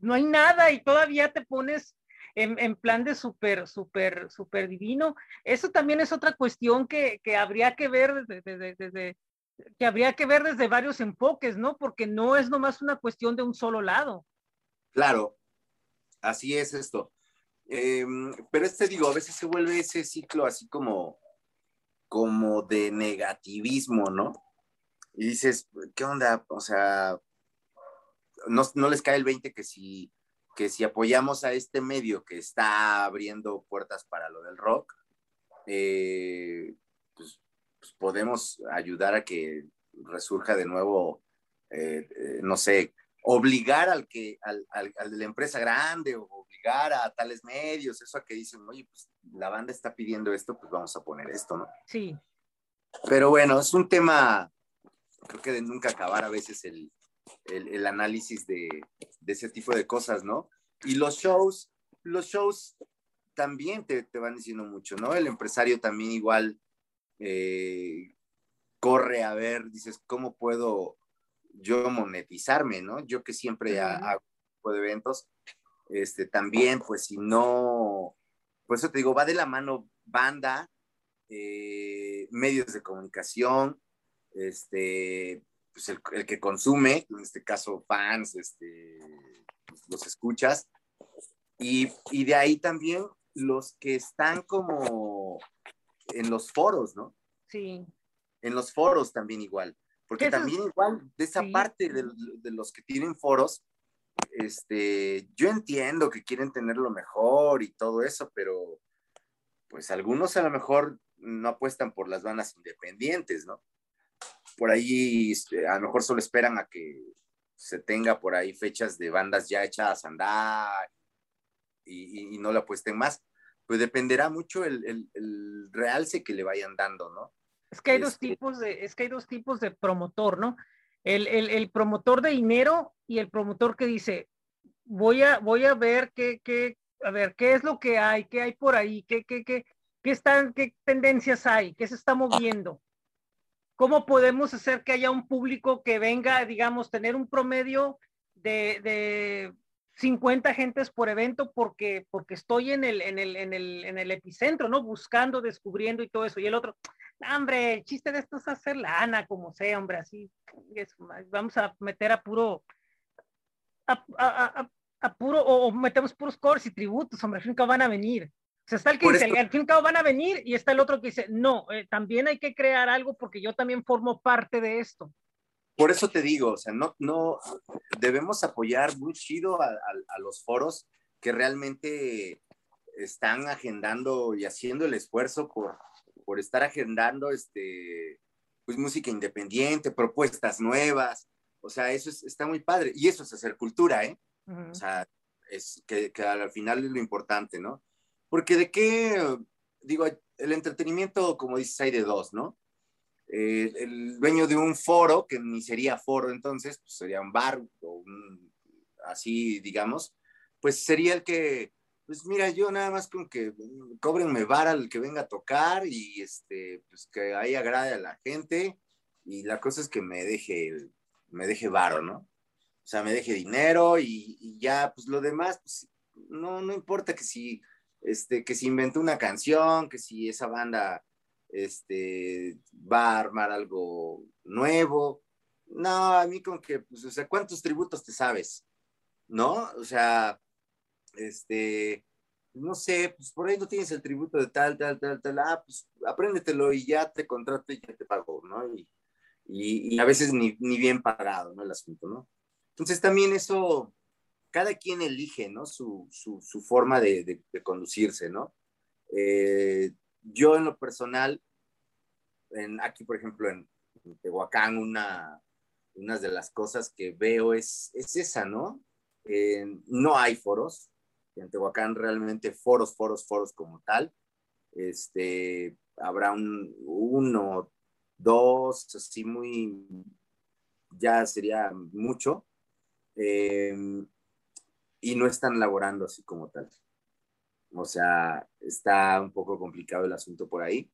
S1: no hay nada y todavía te pones en, plan de súper, súper, súper divino. Eso también es otra cuestión que, habría que ver desde, que habría que ver desde varios enfoques, ¿no? Porque no es nomás una cuestión de un solo lado.
S2: Claro, así es esto. Em, pero este digo, a veces se vuelve ese ciclo así como, como de negativismo, ¿no? Y dices, ¿qué onda? O sea, no, no les cae el 20 que si, que si apoyamos a este medio que está abriendo puertas para lo del rock, eh, pues, pues, podemos ayudar a que resurja de nuevo, eh, eh, no sé, obligar al que, al, al, de la empresa grande o obligar a tales medios, eso a que dicen, oye, pues la banda está pidiendo esto, pues vamos a poner esto, ¿no?
S1: Sí.
S2: Pero bueno, es un tema, creo que de nunca acabar a veces el, el, el análisis de, de, ese tipo de cosas, ¿no? Y los shows, los shows también te, te van diciendo mucho, ¿no? El empresario también igual eh, corre a ver, dices, ¿cómo puedo yo monetizarme, ¿no? Yo que siempre hago tipo de eventos, este, también, pues si no, por eso te digo, va de la mano banda, eh, medios de comunicación, este, pues el, el, que consume, en este caso fans, este, los escuchas, y, y de ahí también los que están como en los foros, ¿no?
S1: Sí.
S2: En los foros también igual. Porque también igual de esa parte de, de, los que tienen foros, este, yo entiendo que quieren tener lo mejor y todo eso, pero pues algunos a lo mejor no apuestan por las bandas independientes, ¿no? Por ahí este, a lo mejor solo esperan a que se tenga por ahí fechas de bandas ya echadas a andar y, y no le apuesten más. Pues dependerá mucho el, el, el realce que le vayan dando, ¿no?
S1: Es que hay dos este tipos de, es que hay dos tipos de promotor, ¿no? El, el, promotor de dinero y el promotor que dice, voy a, voy a ver qué, qué, a ver, qué es lo que hay, qué hay por ahí, qué, qué, qué, qué están, qué tendencias hay, qué se está moviendo. ¿Cómo podemos hacer que haya un público que venga, digamos, tener un promedio de 50 gentes por evento porque, porque estoy en el, en, el, en, el, en el epicentro, ¿no? Buscando, descubriendo y todo eso. Y el otro, hombre, el chiste de esto es hacer lana, como sea, hombre, así. Vamos a meter a puro, a, a, a, a puro, o, o, metemos puros cores y tributos, hombre, al fin y van a venir. O sea, está el que Por dice, esto... al fin y cabo van a venir, y está el otro que dice, no, eh, también hay que crear algo porque yo también formo parte de esto.
S2: Por eso te digo, o sea, no, no, debemos apoyar muy chido a, a, a los foros que realmente están agendando y haciendo el esfuerzo por, por estar agendando este, pues, música independiente, propuestas nuevas. O sea, eso es, está muy padre. Y eso es hacer cultura, ¿eh? Uh -huh. O sea, es que, que, al final es lo importante, ¿no? Porque de qué, digo, el entretenimiento, como dices, hay de dos, ¿no? Eh, el dueño de un foro, que ni sería foro entonces, pues sería un bar o un, así, digamos, pues sería el que pues mira, yo nada más con que cobrenme vara al que venga a tocar y este, pues que ahí agrade a la gente y la cosa es que me deje, me deje varo, ¿no? O sea, me deje dinero y, y ya, pues lo demás, pues no, no importa que si, este, que si inventó una canción, que si esa banda, este, va a armar algo nuevo. No, a mí con que, pues, o sea, ¿cuántos tributos te sabes? ¿No? O sea, este, no sé, pues por ahí no tienes el tributo de tal, tal, tal, tal, ah, pues apréndetelo y ya te contrato y ya te pago, ¿no? Y, y, y a veces ni, ni, bien pagado, ¿no? El asunto, ¿no? Entonces también eso, cada quien elige, ¿no? Su, su, su forma de, de, de, conducirse, ¿no? Eh, yo en lo personal, en, aquí por ejemplo en, Tehuacán, una, una de las cosas que veo es, es esa, ¿no? Eh, no hay foros, en Tehuacán realmente foros, foros, foros como tal. Este, habrá un, uno, dos, así muy, ya sería mucho. Eh, y no están laborando así como tal. O sea, está un poco complicado el asunto por ahí.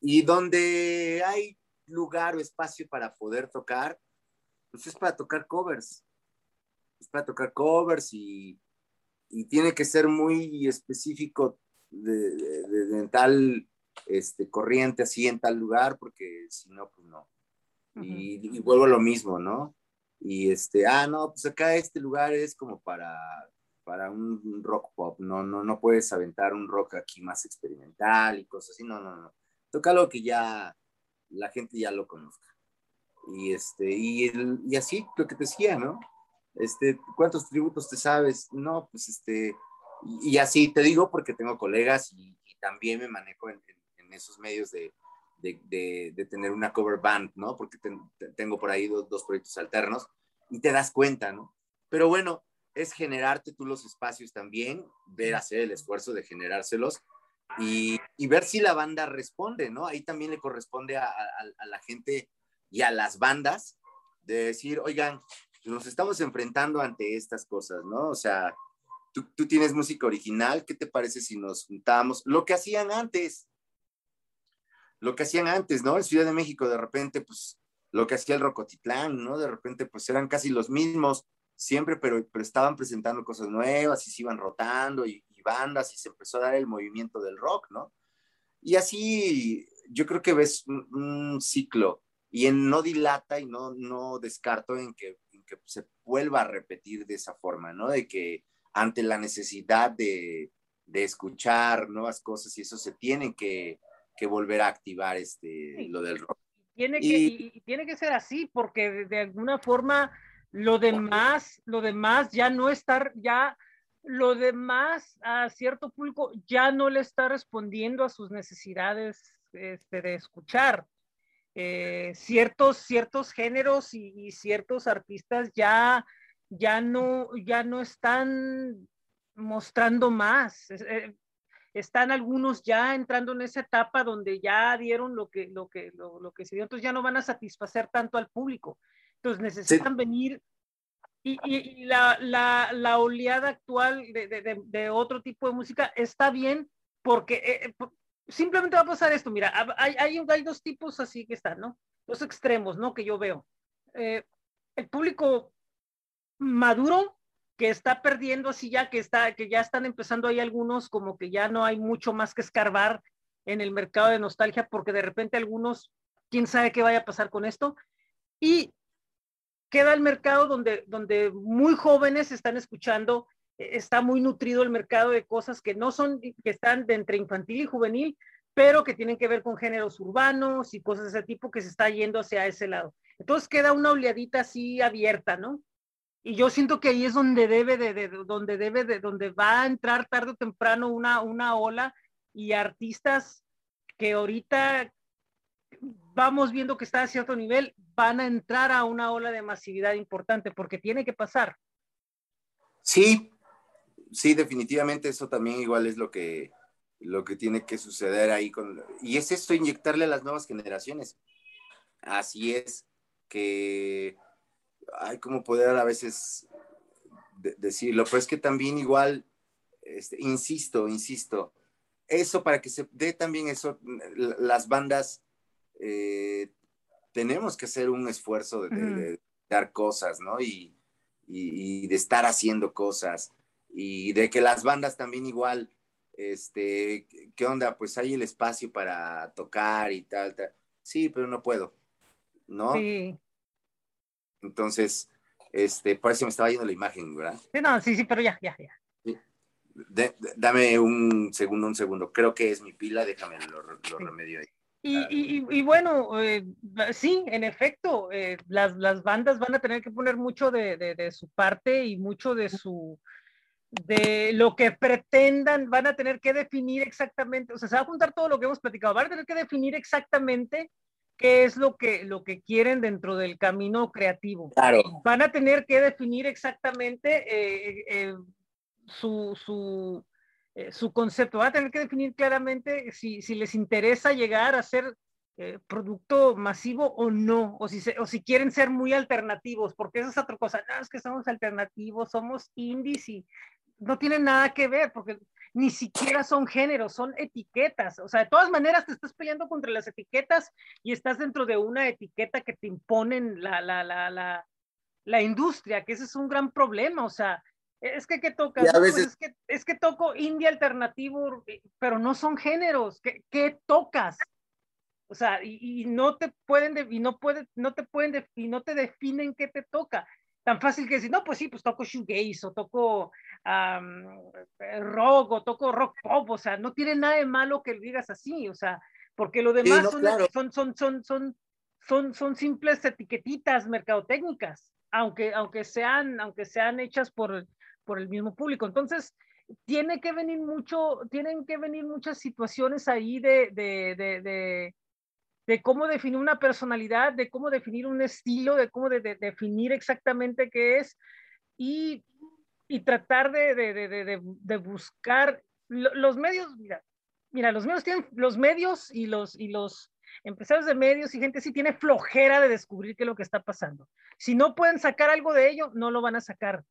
S2: Y donde hay lugar o espacio para poder tocar, pues es para tocar covers. Es para tocar covers y, y tiene que ser muy específico de, de, de, de, tal este, corriente, así en tal lugar, porque si no, pues no. Uh -huh. y, y, vuelvo a lo mismo, ¿no? Y este, ah, no, pues acá este lugar es como para, para un rock pop, no, no, no puedes aventar un rock aquí más experimental y cosas así, no, no, no. Toca lo que ya la gente ya lo conozca. Y, este, y, y así, lo que te decía, ¿no? Este, ¿Cuántos tributos te sabes? No, pues este, y, así te digo porque tengo colegas y, también me manejo en, esos medios de, de, de, tener una cover band, ¿no? Porque tengo por ahí dos, dos proyectos alternos y te das cuenta, ¿no? Pero bueno, es generarte tú los espacios también, ver hacer el esfuerzo de generárselos y, ver si la banda responde, ¿no? Ahí también le corresponde a, la gente y a las bandas de decir, oigan, nos estamos enfrentando ante estas cosas, ¿no? O sea, tú, tú tienes música original, ¿qué te parece si nos juntamos? Lo que hacían antes, lo que hacían antes, ¿no? En Ciudad de México, de repente, pues, lo que hacía el Rocotitlán, ¿no? De repente, pues, eran casi los mismos siempre, pero, pero estaban presentando cosas nuevas y se iban rotando y, bandas y se empezó a dar el movimiento del rock, ¿no? Y así yo creo que ves un, ciclo y en no dilata y no, no descarto en que, que, se vuelva a repetir de esa forma, ¿no? De que ante la necesidad de, de escuchar nuevas cosas y eso se tiene que, que volver a activar este, lo del rock.
S1: Tiene que, y tiene que ser así porque de alguna forma lo demás, lo demás ya no estar, ya lo demás a cierto público ya no le está respondiendo a sus necesidades este, de escuchar. Eh, ciertos, ciertos géneros y, ciertos artistas ya, ya, no, ya no están mostrando más. Eh, están algunos ya entrando en esa etapa donde ya dieron lo que, lo que, lo, que se dio, entonces ya no van a satisfacer tanto al público. Entonces necesitan venir y, y, la, la, la, oleada actual de, de, de, otro tipo de música está bien porque eh, eh, simplemente va a pasar esto. Mira, hay, hay, hay, dos tipos así que están, ¿no? Los extremos, ¿no? Que yo veo. Eh, el público maduro que está perdiendo así ya, que, está, que ya están empezando ahí algunos como que ya no hay mucho más que escarbar en el mercado de nostalgia porque de repente algunos, quién sabe qué vaya a pasar con esto. Y queda el mercado donde, donde muy jóvenes están escuchando, eh, está muy nutrido el mercado de cosas que no son, que están de entre infantil y juvenil, pero que tienen que ver con géneros urbanos y cosas de ese tipo que se está yendo hacia ese lado. Entonces queda una oleadita así abierta, ¿no? Y yo siento que ahí es donde debe de, donde debe de, donde va a entrar tarde o temprano una, una ola y artistas que ahorita vamos viendo que está a cierto nivel, van a entrar a una ola de masividad importante porque tiene que pasar.
S2: Sí, sí, definitivamente eso también igual es lo que, lo que tiene que suceder ahí con, y es esto, inyectarle a las nuevas generaciones. Así es que hay como poder a veces decirlo, pero es que también igual, este, insisto, insisto, eso para que se dé también eso, las bandas eh, tenemos que hacer un esfuerzo de, dar cosas, ¿no? Y, de estar haciendo cosas y de que las bandas también igual, este, ¿qué onda? Pues hay el espacio para tocar y tal, tal. Sí, pero no puedo, ¿no? Sí. Entonces, este, por eso me estaba yendo la imagen, ¿verdad?
S1: Sí, no, sí, sí, pero ya, ya, ya.
S2: dame un segundo, un segundo. Creo que es mi pila, déjame lo, lo remedio ahí.
S1: Y, bueno, eh, sí, en efecto, eh, las, las, bandas van a tener que poner mucho de, de, su parte y mucho de su de lo que pretendan, van a tener que definir exactamente, o sea, se va a juntar todo lo que hemos platicado, van a tener que definir exactamente qué es lo que, lo que quieren dentro del camino creativo.
S2: Claro.
S1: Van a tener que definir exactamente eh, su, su, eh, su concepto. Van a tener que definir claramente si, si les interesa llegar a ser eh, producto masivo o no, o si, o si quieren ser muy alternativos, porque esa es otra cosa. No, es que somos alternativos, somos indies y no tienen nada que ver, porque ni siquiera son géneros, son etiquetas. O sea, de todas maneras te estás peleando contra las etiquetas y estás dentro de una etiqueta que te imponen la, la, la, la, la industria, que ese es un gran problema. O sea, es que, ¿qué tocas? Pues es, que, es que toco indie alternativo, eh, pero no son géneros. ¿Qué, qué tocas? O sea, y, y, no te pueden, y no, puede, no te pueden, y no te definen qué te toca. tan fácil que decir, no, pues sí, pues toco shoegaze o toco rock o toco rock pop, o sea, no tiene nada de malo que lo digas así, o sea, porque lo demás son, son, son, son, son, son, simples etiquetitas mercadotécnicas, aunque, aunque, sean, aunque sean hechas por, por el mismo público. Entonces, tiene que venir mucho, tienen que venir muchas situaciones ahí de, de, de, cómo definir una personalidad, de cómo definir un estilo, de cómo de, definir exactamente qué es y, y tratar de, buscar los medios, mira, mira, los medios tienen, los medios y los, y los empresarios de medios y gente sí tiene flojera de descubrir qué es lo que está pasando. Si no pueden sacar algo de ello, no lo van a sacar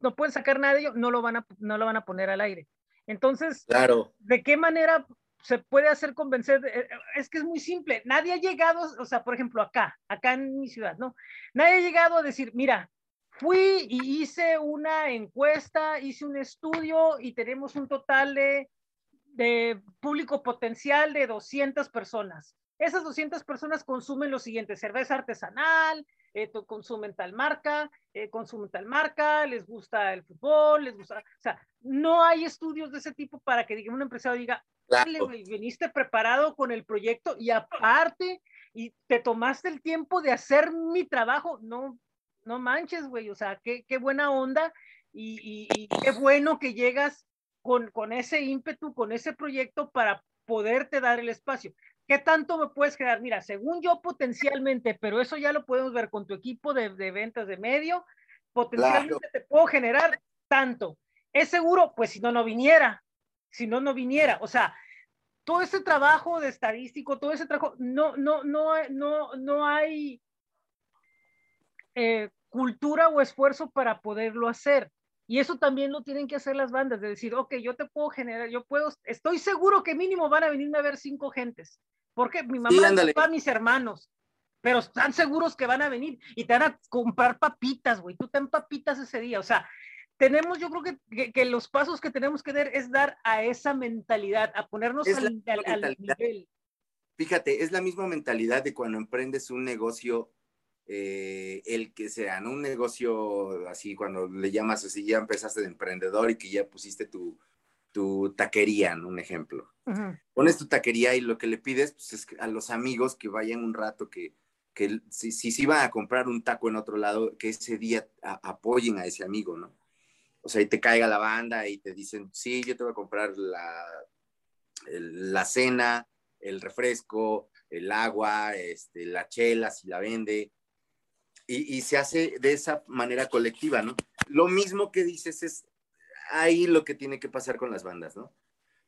S1: no pueden sacar nada de ello, no lo van a, no lo van a poner al aire. Entonces,
S2: claro.
S1: ¿de qué manera se puede hacer convencer? Eh, es que es muy simple. Nadie ha llegado, o sea, por ejemplo, acá, acá en mi ciudad, ¿no? Nadie ha llegado a decir, mira, fui y hice una encuesta, hice un estudio y tenemos un total de, de público potencial de 200 personas. Esas 200 personas consumen lo siguiente, cerveza artesanal, eh, consumen tal marca, eh, consumen tal marca, les gusta el fútbol, les gusta, o sea, no hay estudios de ese tipo para que diga, un empresario diga, claro. viniste preparado con el proyecto y aparte, y te tomaste el tiempo de hacer mi trabajo, no, no manches, güey, o sea, qué, qué buena onda y, y, qué bueno que llegas con, con ese ímpetu, con ese proyecto para poderte dar el espacio. ¿Qué tanto me puedes crear? Mira, según yo potencialmente, pero eso ya lo podemos ver con tu equipo de, ventas de medio, potencialmente te puedo generar tanto. ¿Es seguro? Pues si no, no viniera. Si no, no viniera. O sea, todo ese trabajo de estadístico, todo ese trabajo, no, no, no, no, no hay eh, cultura o esfuerzo para poderlo hacer. Y eso también lo tienen que hacer las bandas, de decir, ok, yo te puedo generar, yo puedo, estoy seguro que mínimo van a venirme a ver cinco gentes. Porque mi mamá, sí, mi mis hermanos, pero están seguros que van a venir y te van a comprar papitas, güey. Tú ten papitas ese día. O sea, tenemos, yo creo que, que, los pasos que tenemos que dar es dar a esa mentalidad, a ponernos al, al, nivel.
S2: Fíjate, es la misma mentalidad de cuando emprendes un negocio eh, el que sea, ¿no? Un negocio así, cuando le llamas así, ya empezaste de emprendedor y que ya pusiste tu, tu taquería, ¿no? Un ejemplo. Pones tu taquería y lo que le pides pues, es a los amigos que vayan un rato, que, que si, si, si van a comprar un taco en otro lado, que ese día apoyen a ese amigo, ¿no? O sea, y te caiga la banda y te dicen, sí, yo te voy a comprar la, la cena, el refresco, el agua, este, la chela, si la vende, y, se hace de esa manera colectiva, ¿no? Lo mismo que dices es ahí lo que tiene que pasar con las bandas, ¿no?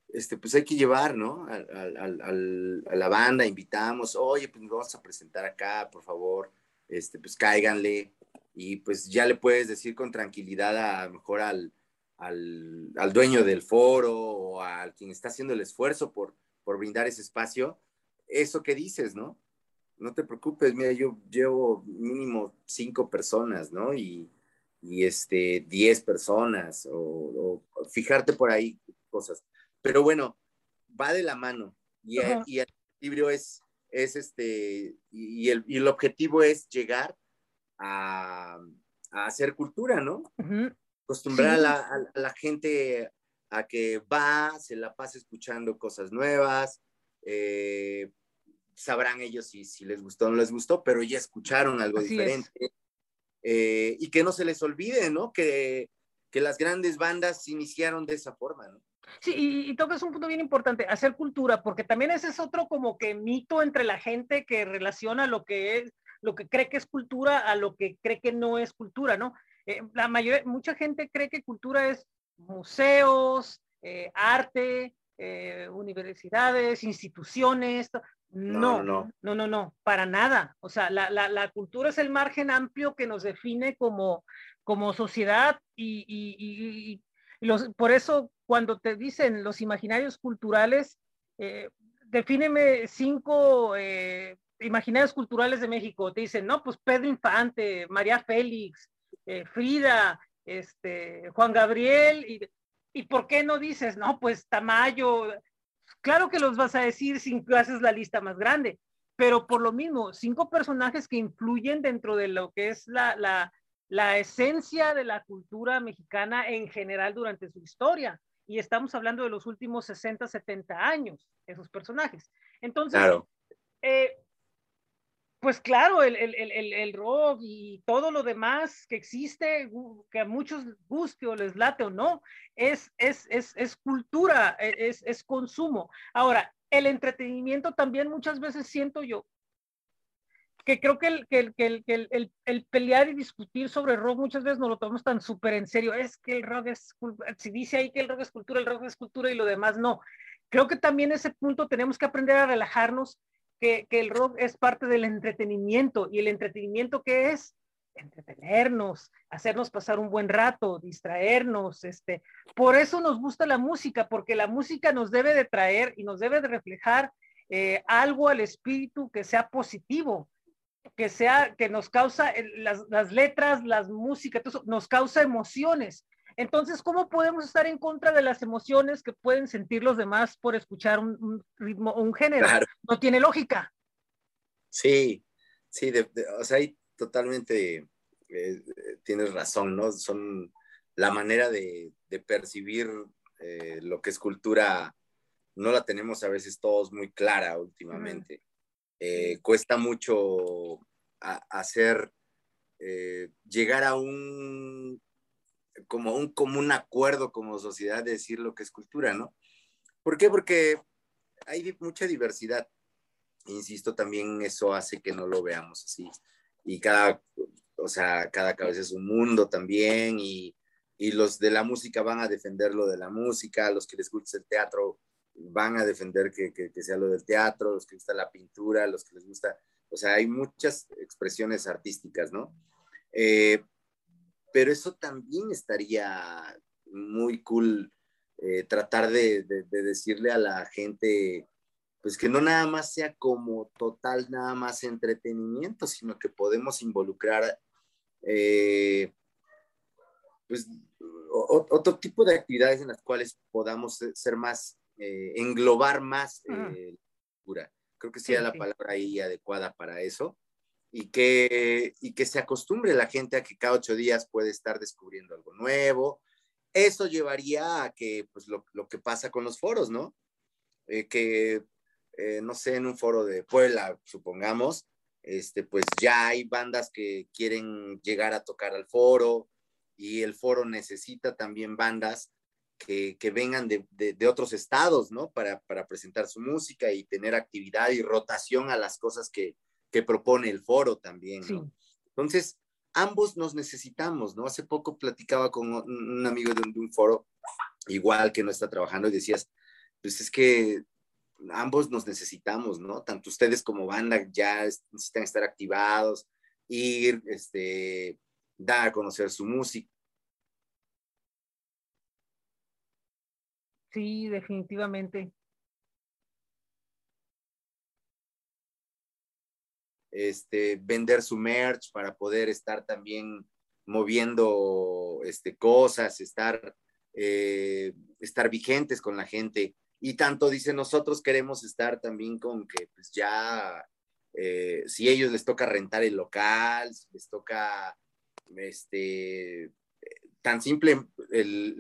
S2: Este, pues hay que llevar, ¿no? A, a, la banda, invitamos, oye, pues nos vamos a presentar acá, por favor, este, pues cáiganle, y pues ya le puedes decir con tranquilidad a, lo mejor al, al, al, dueño del foro o a quien está haciendo el esfuerzo por, por brindar ese espacio, eso que dices, ¿no? No te preocupes, mira, yo llevo mínimo cinco personas, ¿no? Y, y este, diez personas, o, fijarte por ahí cosas. Pero bueno, va de la mano y, y el equilibrio es, es este, y el, y el objetivo es llegar a, a hacer cultura, ¿no? Acostumbrar a, la, a, la, gente a que va, se la pase escuchando cosas nuevas, eh, sabrán ellos si, si les gustó o no les gustó, pero ya escucharon algo diferente. Eh, y que no se les olvide, ¿no? Que, que las grandes bandas iniciaron de esa forma, ¿no?
S1: Sí, y, y, tocas un punto bien importante, hacer cultura, porque también ese es otro como que mito entre la gente que relaciona lo que es, lo que cree que es cultura a lo que cree que no es cultura, ¿no? Eh, la mayoría, mucha gente cree que cultura es museos, eh, arte, universidades, instituciones, no, no, no, no, no, para nada. O sea, la, la, la, cultura es el margen amplio que nos define como, como sociedad y, y, y, los, por eso cuando te dicen los imaginarios culturales, eh, defíneme cinco eh, imaginarios culturales de México. Te dicen, no, pues Pedro Infante, María Félix, eh, Frida, este, Juan Gabriel, y, y ¿por qué no dices, no, pues Tamayo, Claro que los vas a decir si haces la lista más grande, pero por lo mismo, cinco personajes que influyen dentro de lo que es la, la esencia de la cultura mexicana en general durante su historia. Y estamos hablando de los últimos 60, 70 años, esos personajes. Entonces, eh, pues claro, el, el, el, el, rock y todo lo demás que existe, que a muchos guste o les late o no, es, es, es, es cultura, e, es, es consumo. Ahora, el entretenimiento también muchas veces siento yo que creo que el, que, que, el, el, el, pelear y discutir sobre rock muchas veces no lo tomamos tan súper en serio. Es que el rock es, si dice ahí que el rock es cultura, el rock es cultura y lo demás no. Creo que también ese punto tenemos que aprender a relajarnos, que, que el rock es parte del entretenimiento y el entretenimiento que es entretenernos, hacernos pasar un buen rato, distraernos, este, por eso nos gusta la música, porque la música nos debe de traer y nos debe de reflejar eh, algo al espíritu que sea positivo, que sea, que nos causa, las, las letras, las músicas, nos causa emociones. Entonces, ¿cómo podemos estar en contra de las emociones que pueden sentir los demás por escuchar un, ritmo un género? No tiene lógica.
S2: Sí, sí, o sea, hay totalmente, eh, tienes razón, ¿no? Son la manera de, percibir eh, lo que es cultura, no la tenemos a veces todos muy clara últimamente. Eh, cuesta mucho hacer, eh, llegar a un, como un común acuerdo como sociedad de decir lo que es cultura, ¿no? ¿Por qué? Porque hay mucha diversidad. Insisto, también eso hace que no lo veamos así. Y cada, o sea, cada cabeza es un mundo también y, y los de la música van a defender lo de la música, los que les gusta el teatro van a defender que, que, sea lo del teatro, los que les gusta la pintura, los que les gusta, o sea, hay muchas expresiones artísticas, ¿no? Eh, pero eso también estaría muy cool eh, tratar de, de, decirle a la gente, pues que no nada más sea como total, nada más entretenimiento, sino que podemos involucrar, eh, pues, otro tipo de actividades en las cuales podamos ser más eh, englobar más eh, cultura. Creo que sea la palabra ahí adecuada para eso. Y que, y que se acostumbre la gente a que cada ocho días puede estar descubriendo algo nuevo. Eso llevaría a que, pues, lo, lo que pasa con los foros, ¿no? Eh, que, no sé, en un foro de Puebla, supongamos, este, pues ya hay bandas que quieren llegar a tocar al foro y el foro necesita también bandas que, vengan de, otros estados, ¿no? Para, presentar su música y tener actividad y rotación a las cosas que, propone el foro también, ¿no? Entonces, ambos nos necesitamos, ¿no? Hace poco platicaba con un amigo de un, foro, igual que no está trabajando, y decías, pues es que ambos nos necesitamos, ¿no? Tanto ustedes como banda ya necesitan estar activados, ir, este, dar a conocer su música
S1: Sí, definitivamente.
S2: Este, vender su merch para poder estar también moviendo este, cosas, estar, eh, estar vigentes con la gente. Y tanto dice, nosotros queremos estar también con que pues ya, eh, si ellos les toca rentar el local, si les toca, este, tan simple el,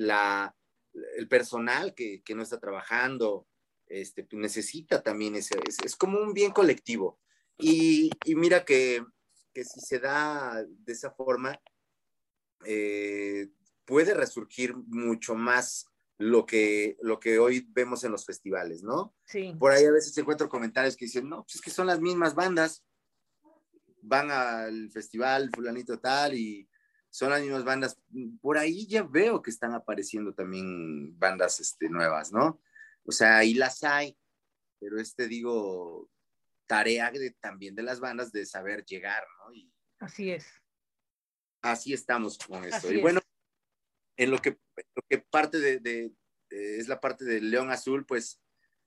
S2: personal que, no está trabajando, este, necesita también ese, es, como un bien colectivo. Y, mira que, si se da de esa forma, eh, puede resurgir mucho más lo que, lo que hoy vemos en los festivales, ¿no?
S1: Sí.
S2: Por ahí a veces encuentro comentarios que dicen, no, pues es que son las mismas bandas, van al festival fulanito tal y son las mismas bandas. Por ahí ya veo que están apareciendo también bandas este, nuevas, ¿no? O sea, ahí las hay, pero este, digo, tarea de, también de las bandas de saber llegar, ¿no? Y
S1: así es.
S2: Así estamos con esto. y bueno, en lo que, lo que parte de, es la parte del León Azul, pues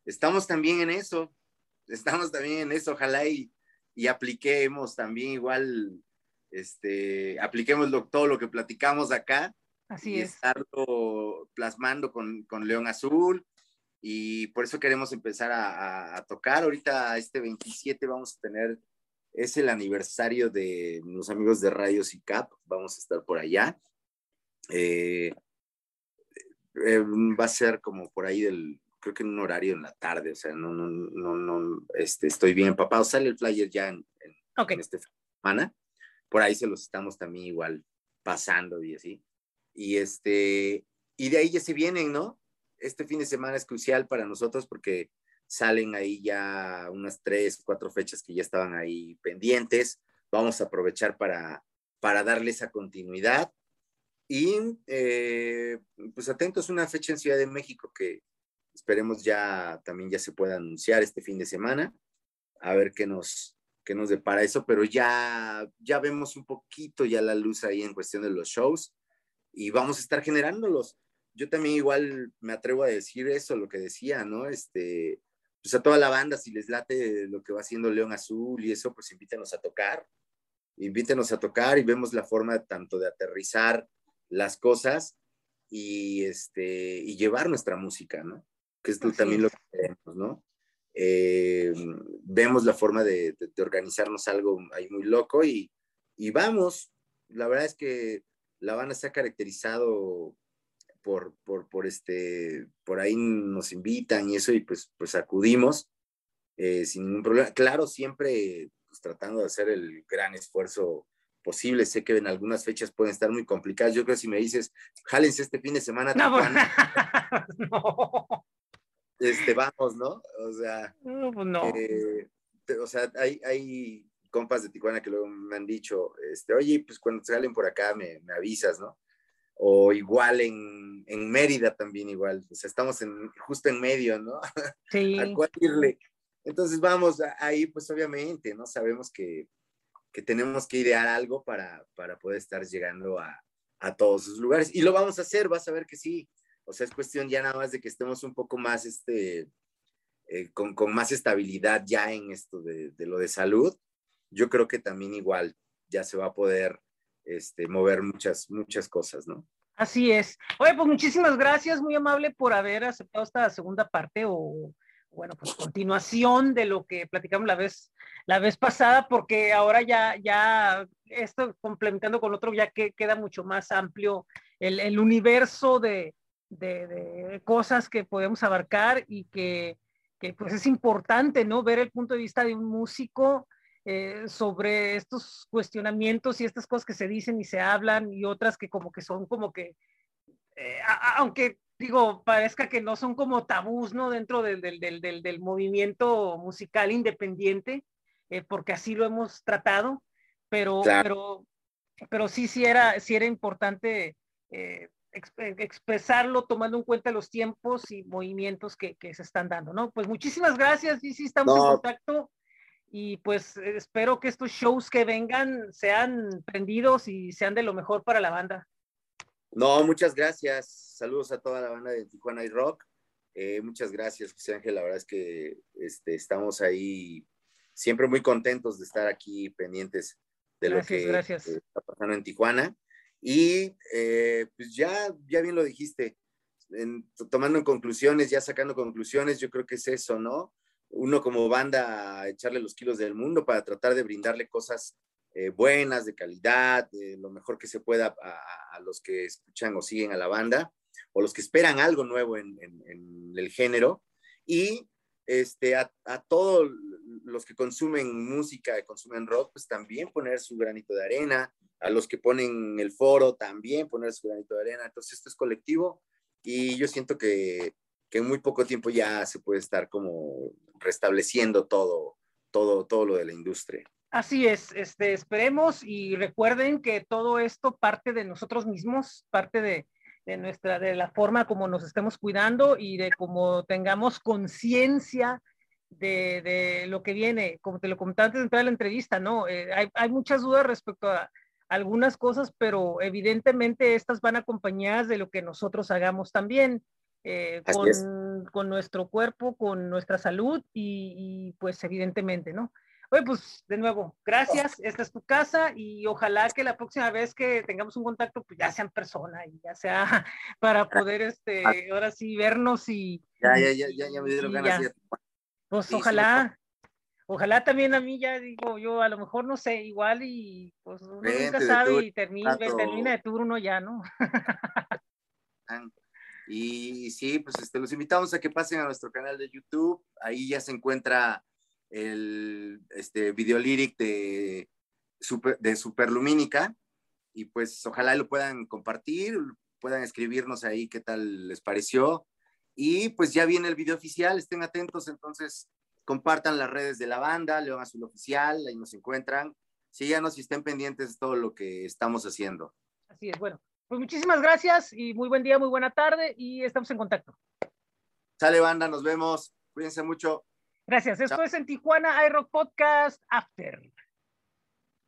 S2: estamos también en eso, estamos también en eso, ojalá y, y apliquemos también igual este, apliquemos todo lo que platicamos acá.
S1: Así
S2: y
S1: es.
S2: Estarlo plasmando con, con, León Azul. Y por eso queremos empezar a, a, tocar. Ahorita, este 27, vamos a tener es el aniversario de los amigos de Rayos y Cap, vamos a estar por allá. Eh, eh, va a ser como por ahí del, creo que en un horario en la tarde, o sea, no, no, no, no, este, estoy bien empapado. Sale el flyer ya en, en, esta semana. Por ahí se los estamos también igual pasando y así. Y este, y de ahí ya se vienen, ¿no? Este fin de semana es crucial para nosotros porque salen ahí ya unas tres, cuatro fechas que ya estaban ahí pendientes. Vamos a aprovechar para, para darle esa continuidad. Y eh, pues atentos, una fecha en Ciudad de México que esperemos ya también ya se pueda anunciar este fin de semana, a ver qué nos, qué nos depara eso, pero ya, ya vemos un poquito ya la luz ahí en cuestión de los shows y vamos a estar generándolos. Yo también igual me atrevo a decir eso, lo que decía, ¿no? Este, pues a toda la banda, si les late lo que va haciendo León Azul y eso, pues invítenos a tocar, invítenos a tocar y vemos la forma tanto de aterrizar las cosas y, este, y llevar nuestra música, ¿no? Que es también lo que queremos, ¿no? Eh, vemos la forma de, organizarnos algo ahí muy loco y, y, vamos, la verdad es que la banda se ha caracterizado por, por, por, este, por ahí nos invitan y eso y pues, pues acudimos eh, sin ningún problema. Claro, siempre pues, tratando de hacer el gran esfuerzo posible. Sé que en algunas fechas pueden estar muy complicadas. Yo creo que si me dices, jálense este fin de semana, no, no. Este, vamos, ¿no? O sea,
S1: no, pues no.
S2: Eh, o sea, hay, hay compas de Tijuana que luego me han dicho, este, oye, pues cuando salen por acá me, me avisas, ¿no? O igual en, en, Mérida también igual, o sea, estamos en, justo en medio, ¿no?
S1: Sí.
S2: ¿A cuál irle? Entonces vamos, ahí pues obviamente, ¿no? Sabemos que, que tenemos que idear algo para, para poder estar llegando a, a todos esos lugares. Y lo vamos a hacer, vas a ver que sí. O sea, es cuestión ya nada más de que estemos un poco más, este, eh, con, con, más estabilidad ya en esto de, de, lo de salud. Yo creo que también igual ya se va a poder este, mover muchas, muchas cosas, ¿no?
S1: Así es. Oye, pues muchísimas gracias, muy amable por haber aceptado esta segunda parte o, bueno, pues continuación de lo que platicamos la vez, la vez pasada, porque ahora ya, ya esto complementando con otro, ya que queda mucho más amplio el, el universo de, de, de, cosas que podemos abarcar y que, que, pues es importante, ¿no? Ver el punto de vista de un músico eh, sobre estos cuestionamientos y estas cosas que se dicen y se hablan y otras que como que son como que, eh, aunque digo, parezca que no son como tabús, ¿no? Dentro del, del, del, del movimiento musical independiente, eh, porque así lo hemos tratado, pero, claro. pero, pero sí, sí era, sí era importante expresarlo tomando en cuenta los tiempos y movimientos que, que, se están dando, ¿no? Pues muchísimas gracias y sí estamos no. en contacto y pues espero que estos shows que vengan sean prendidos y sean de lo mejor para la banda.
S2: No, muchas gracias. Saludos a toda la banda de Tijuana y Rock. Eh, muchas gracias, José Ángel. La verdad es que este, estamos ahí siempre muy contentos de estar aquí pendientes de
S1: gracias,
S2: lo que
S1: gracias.
S2: está pasando en Tijuana. Y eh, pues ya, ya bien lo dijiste, en, tomando en conclusiones, ya sacando conclusiones, yo creo que es eso, ¿no? Uno como banda a echarle los kilos del mundo para tratar de brindarle cosas eh, buenas, de calidad, lo mejor que se pueda a, los que escuchan o siguen a la banda, o los que esperan algo nuevo en, el género, y este, a, a, todos los que consumen música, consumen rock, pues también poner su granito de arena, a los que ponen el foro también poner su granito de arena, entonces esto es colectivo, y yo siento que que en muy poco tiempo ya se puede estar como restableciendo todo, todo, todo lo de la industria.
S1: Así es, este, esperemos y recuerden que todo esto parte de nosotros mismos, parte de, de nuestra, de la forma como nos estemos cuidando y de cómo tengamos conciencia de, de, lo que viene, como te lo comenté antes de entrar a la entrevista, ¿no? Eh, hay, hay, muchas dudas respecto a algunas cosas, pero evidentemente estas van acompañadas de lo que nosotros hagamos también eh, con, con, nuestro cuerpo, con nuestra salud y, y, pues evidentemente, ¿no? Oye, pues de nuevo, gracias, esta es tu casa y ojalá que la próxima vez que tengamos un contacto, pues ya sea en persona y ya sea para poder, este, ahora sí, vernos y...
S2: Ya, ya, ya, ya, ya me dieron ganas.
S1: Ya. Pues sí, ojalá, ojalá también a mí ya digo yo, a lo mejor no sé, igual y pues uno nunca sabe y termina, termina de turno ya, ¿no?
S2: y sí, pues este, los invitamos a que pasen a nuestro canal de YouTube, ahí ya se encuentra el este, video lyric de, super, de Superlumínica y pues ojalá lo puedan compartir, puedan escribirnos ahí qué tal les pareció. Y pues ya viene el video oficial, estén atentos, entonces compartan las redes de la banda, León Azul Oficial, ahí nos encuentran. Síganos y estén pendientes de todo lo que estamos haciendo.
S1: Así es, bueno, pues muchísimas gracias y muy buen día, muy buena tarde y estamos en contacto.
S2: Sale banda, nos vemos. Cuídense mucho.
S1: Gracias. Esto es en Tijuana iRock Podcast After.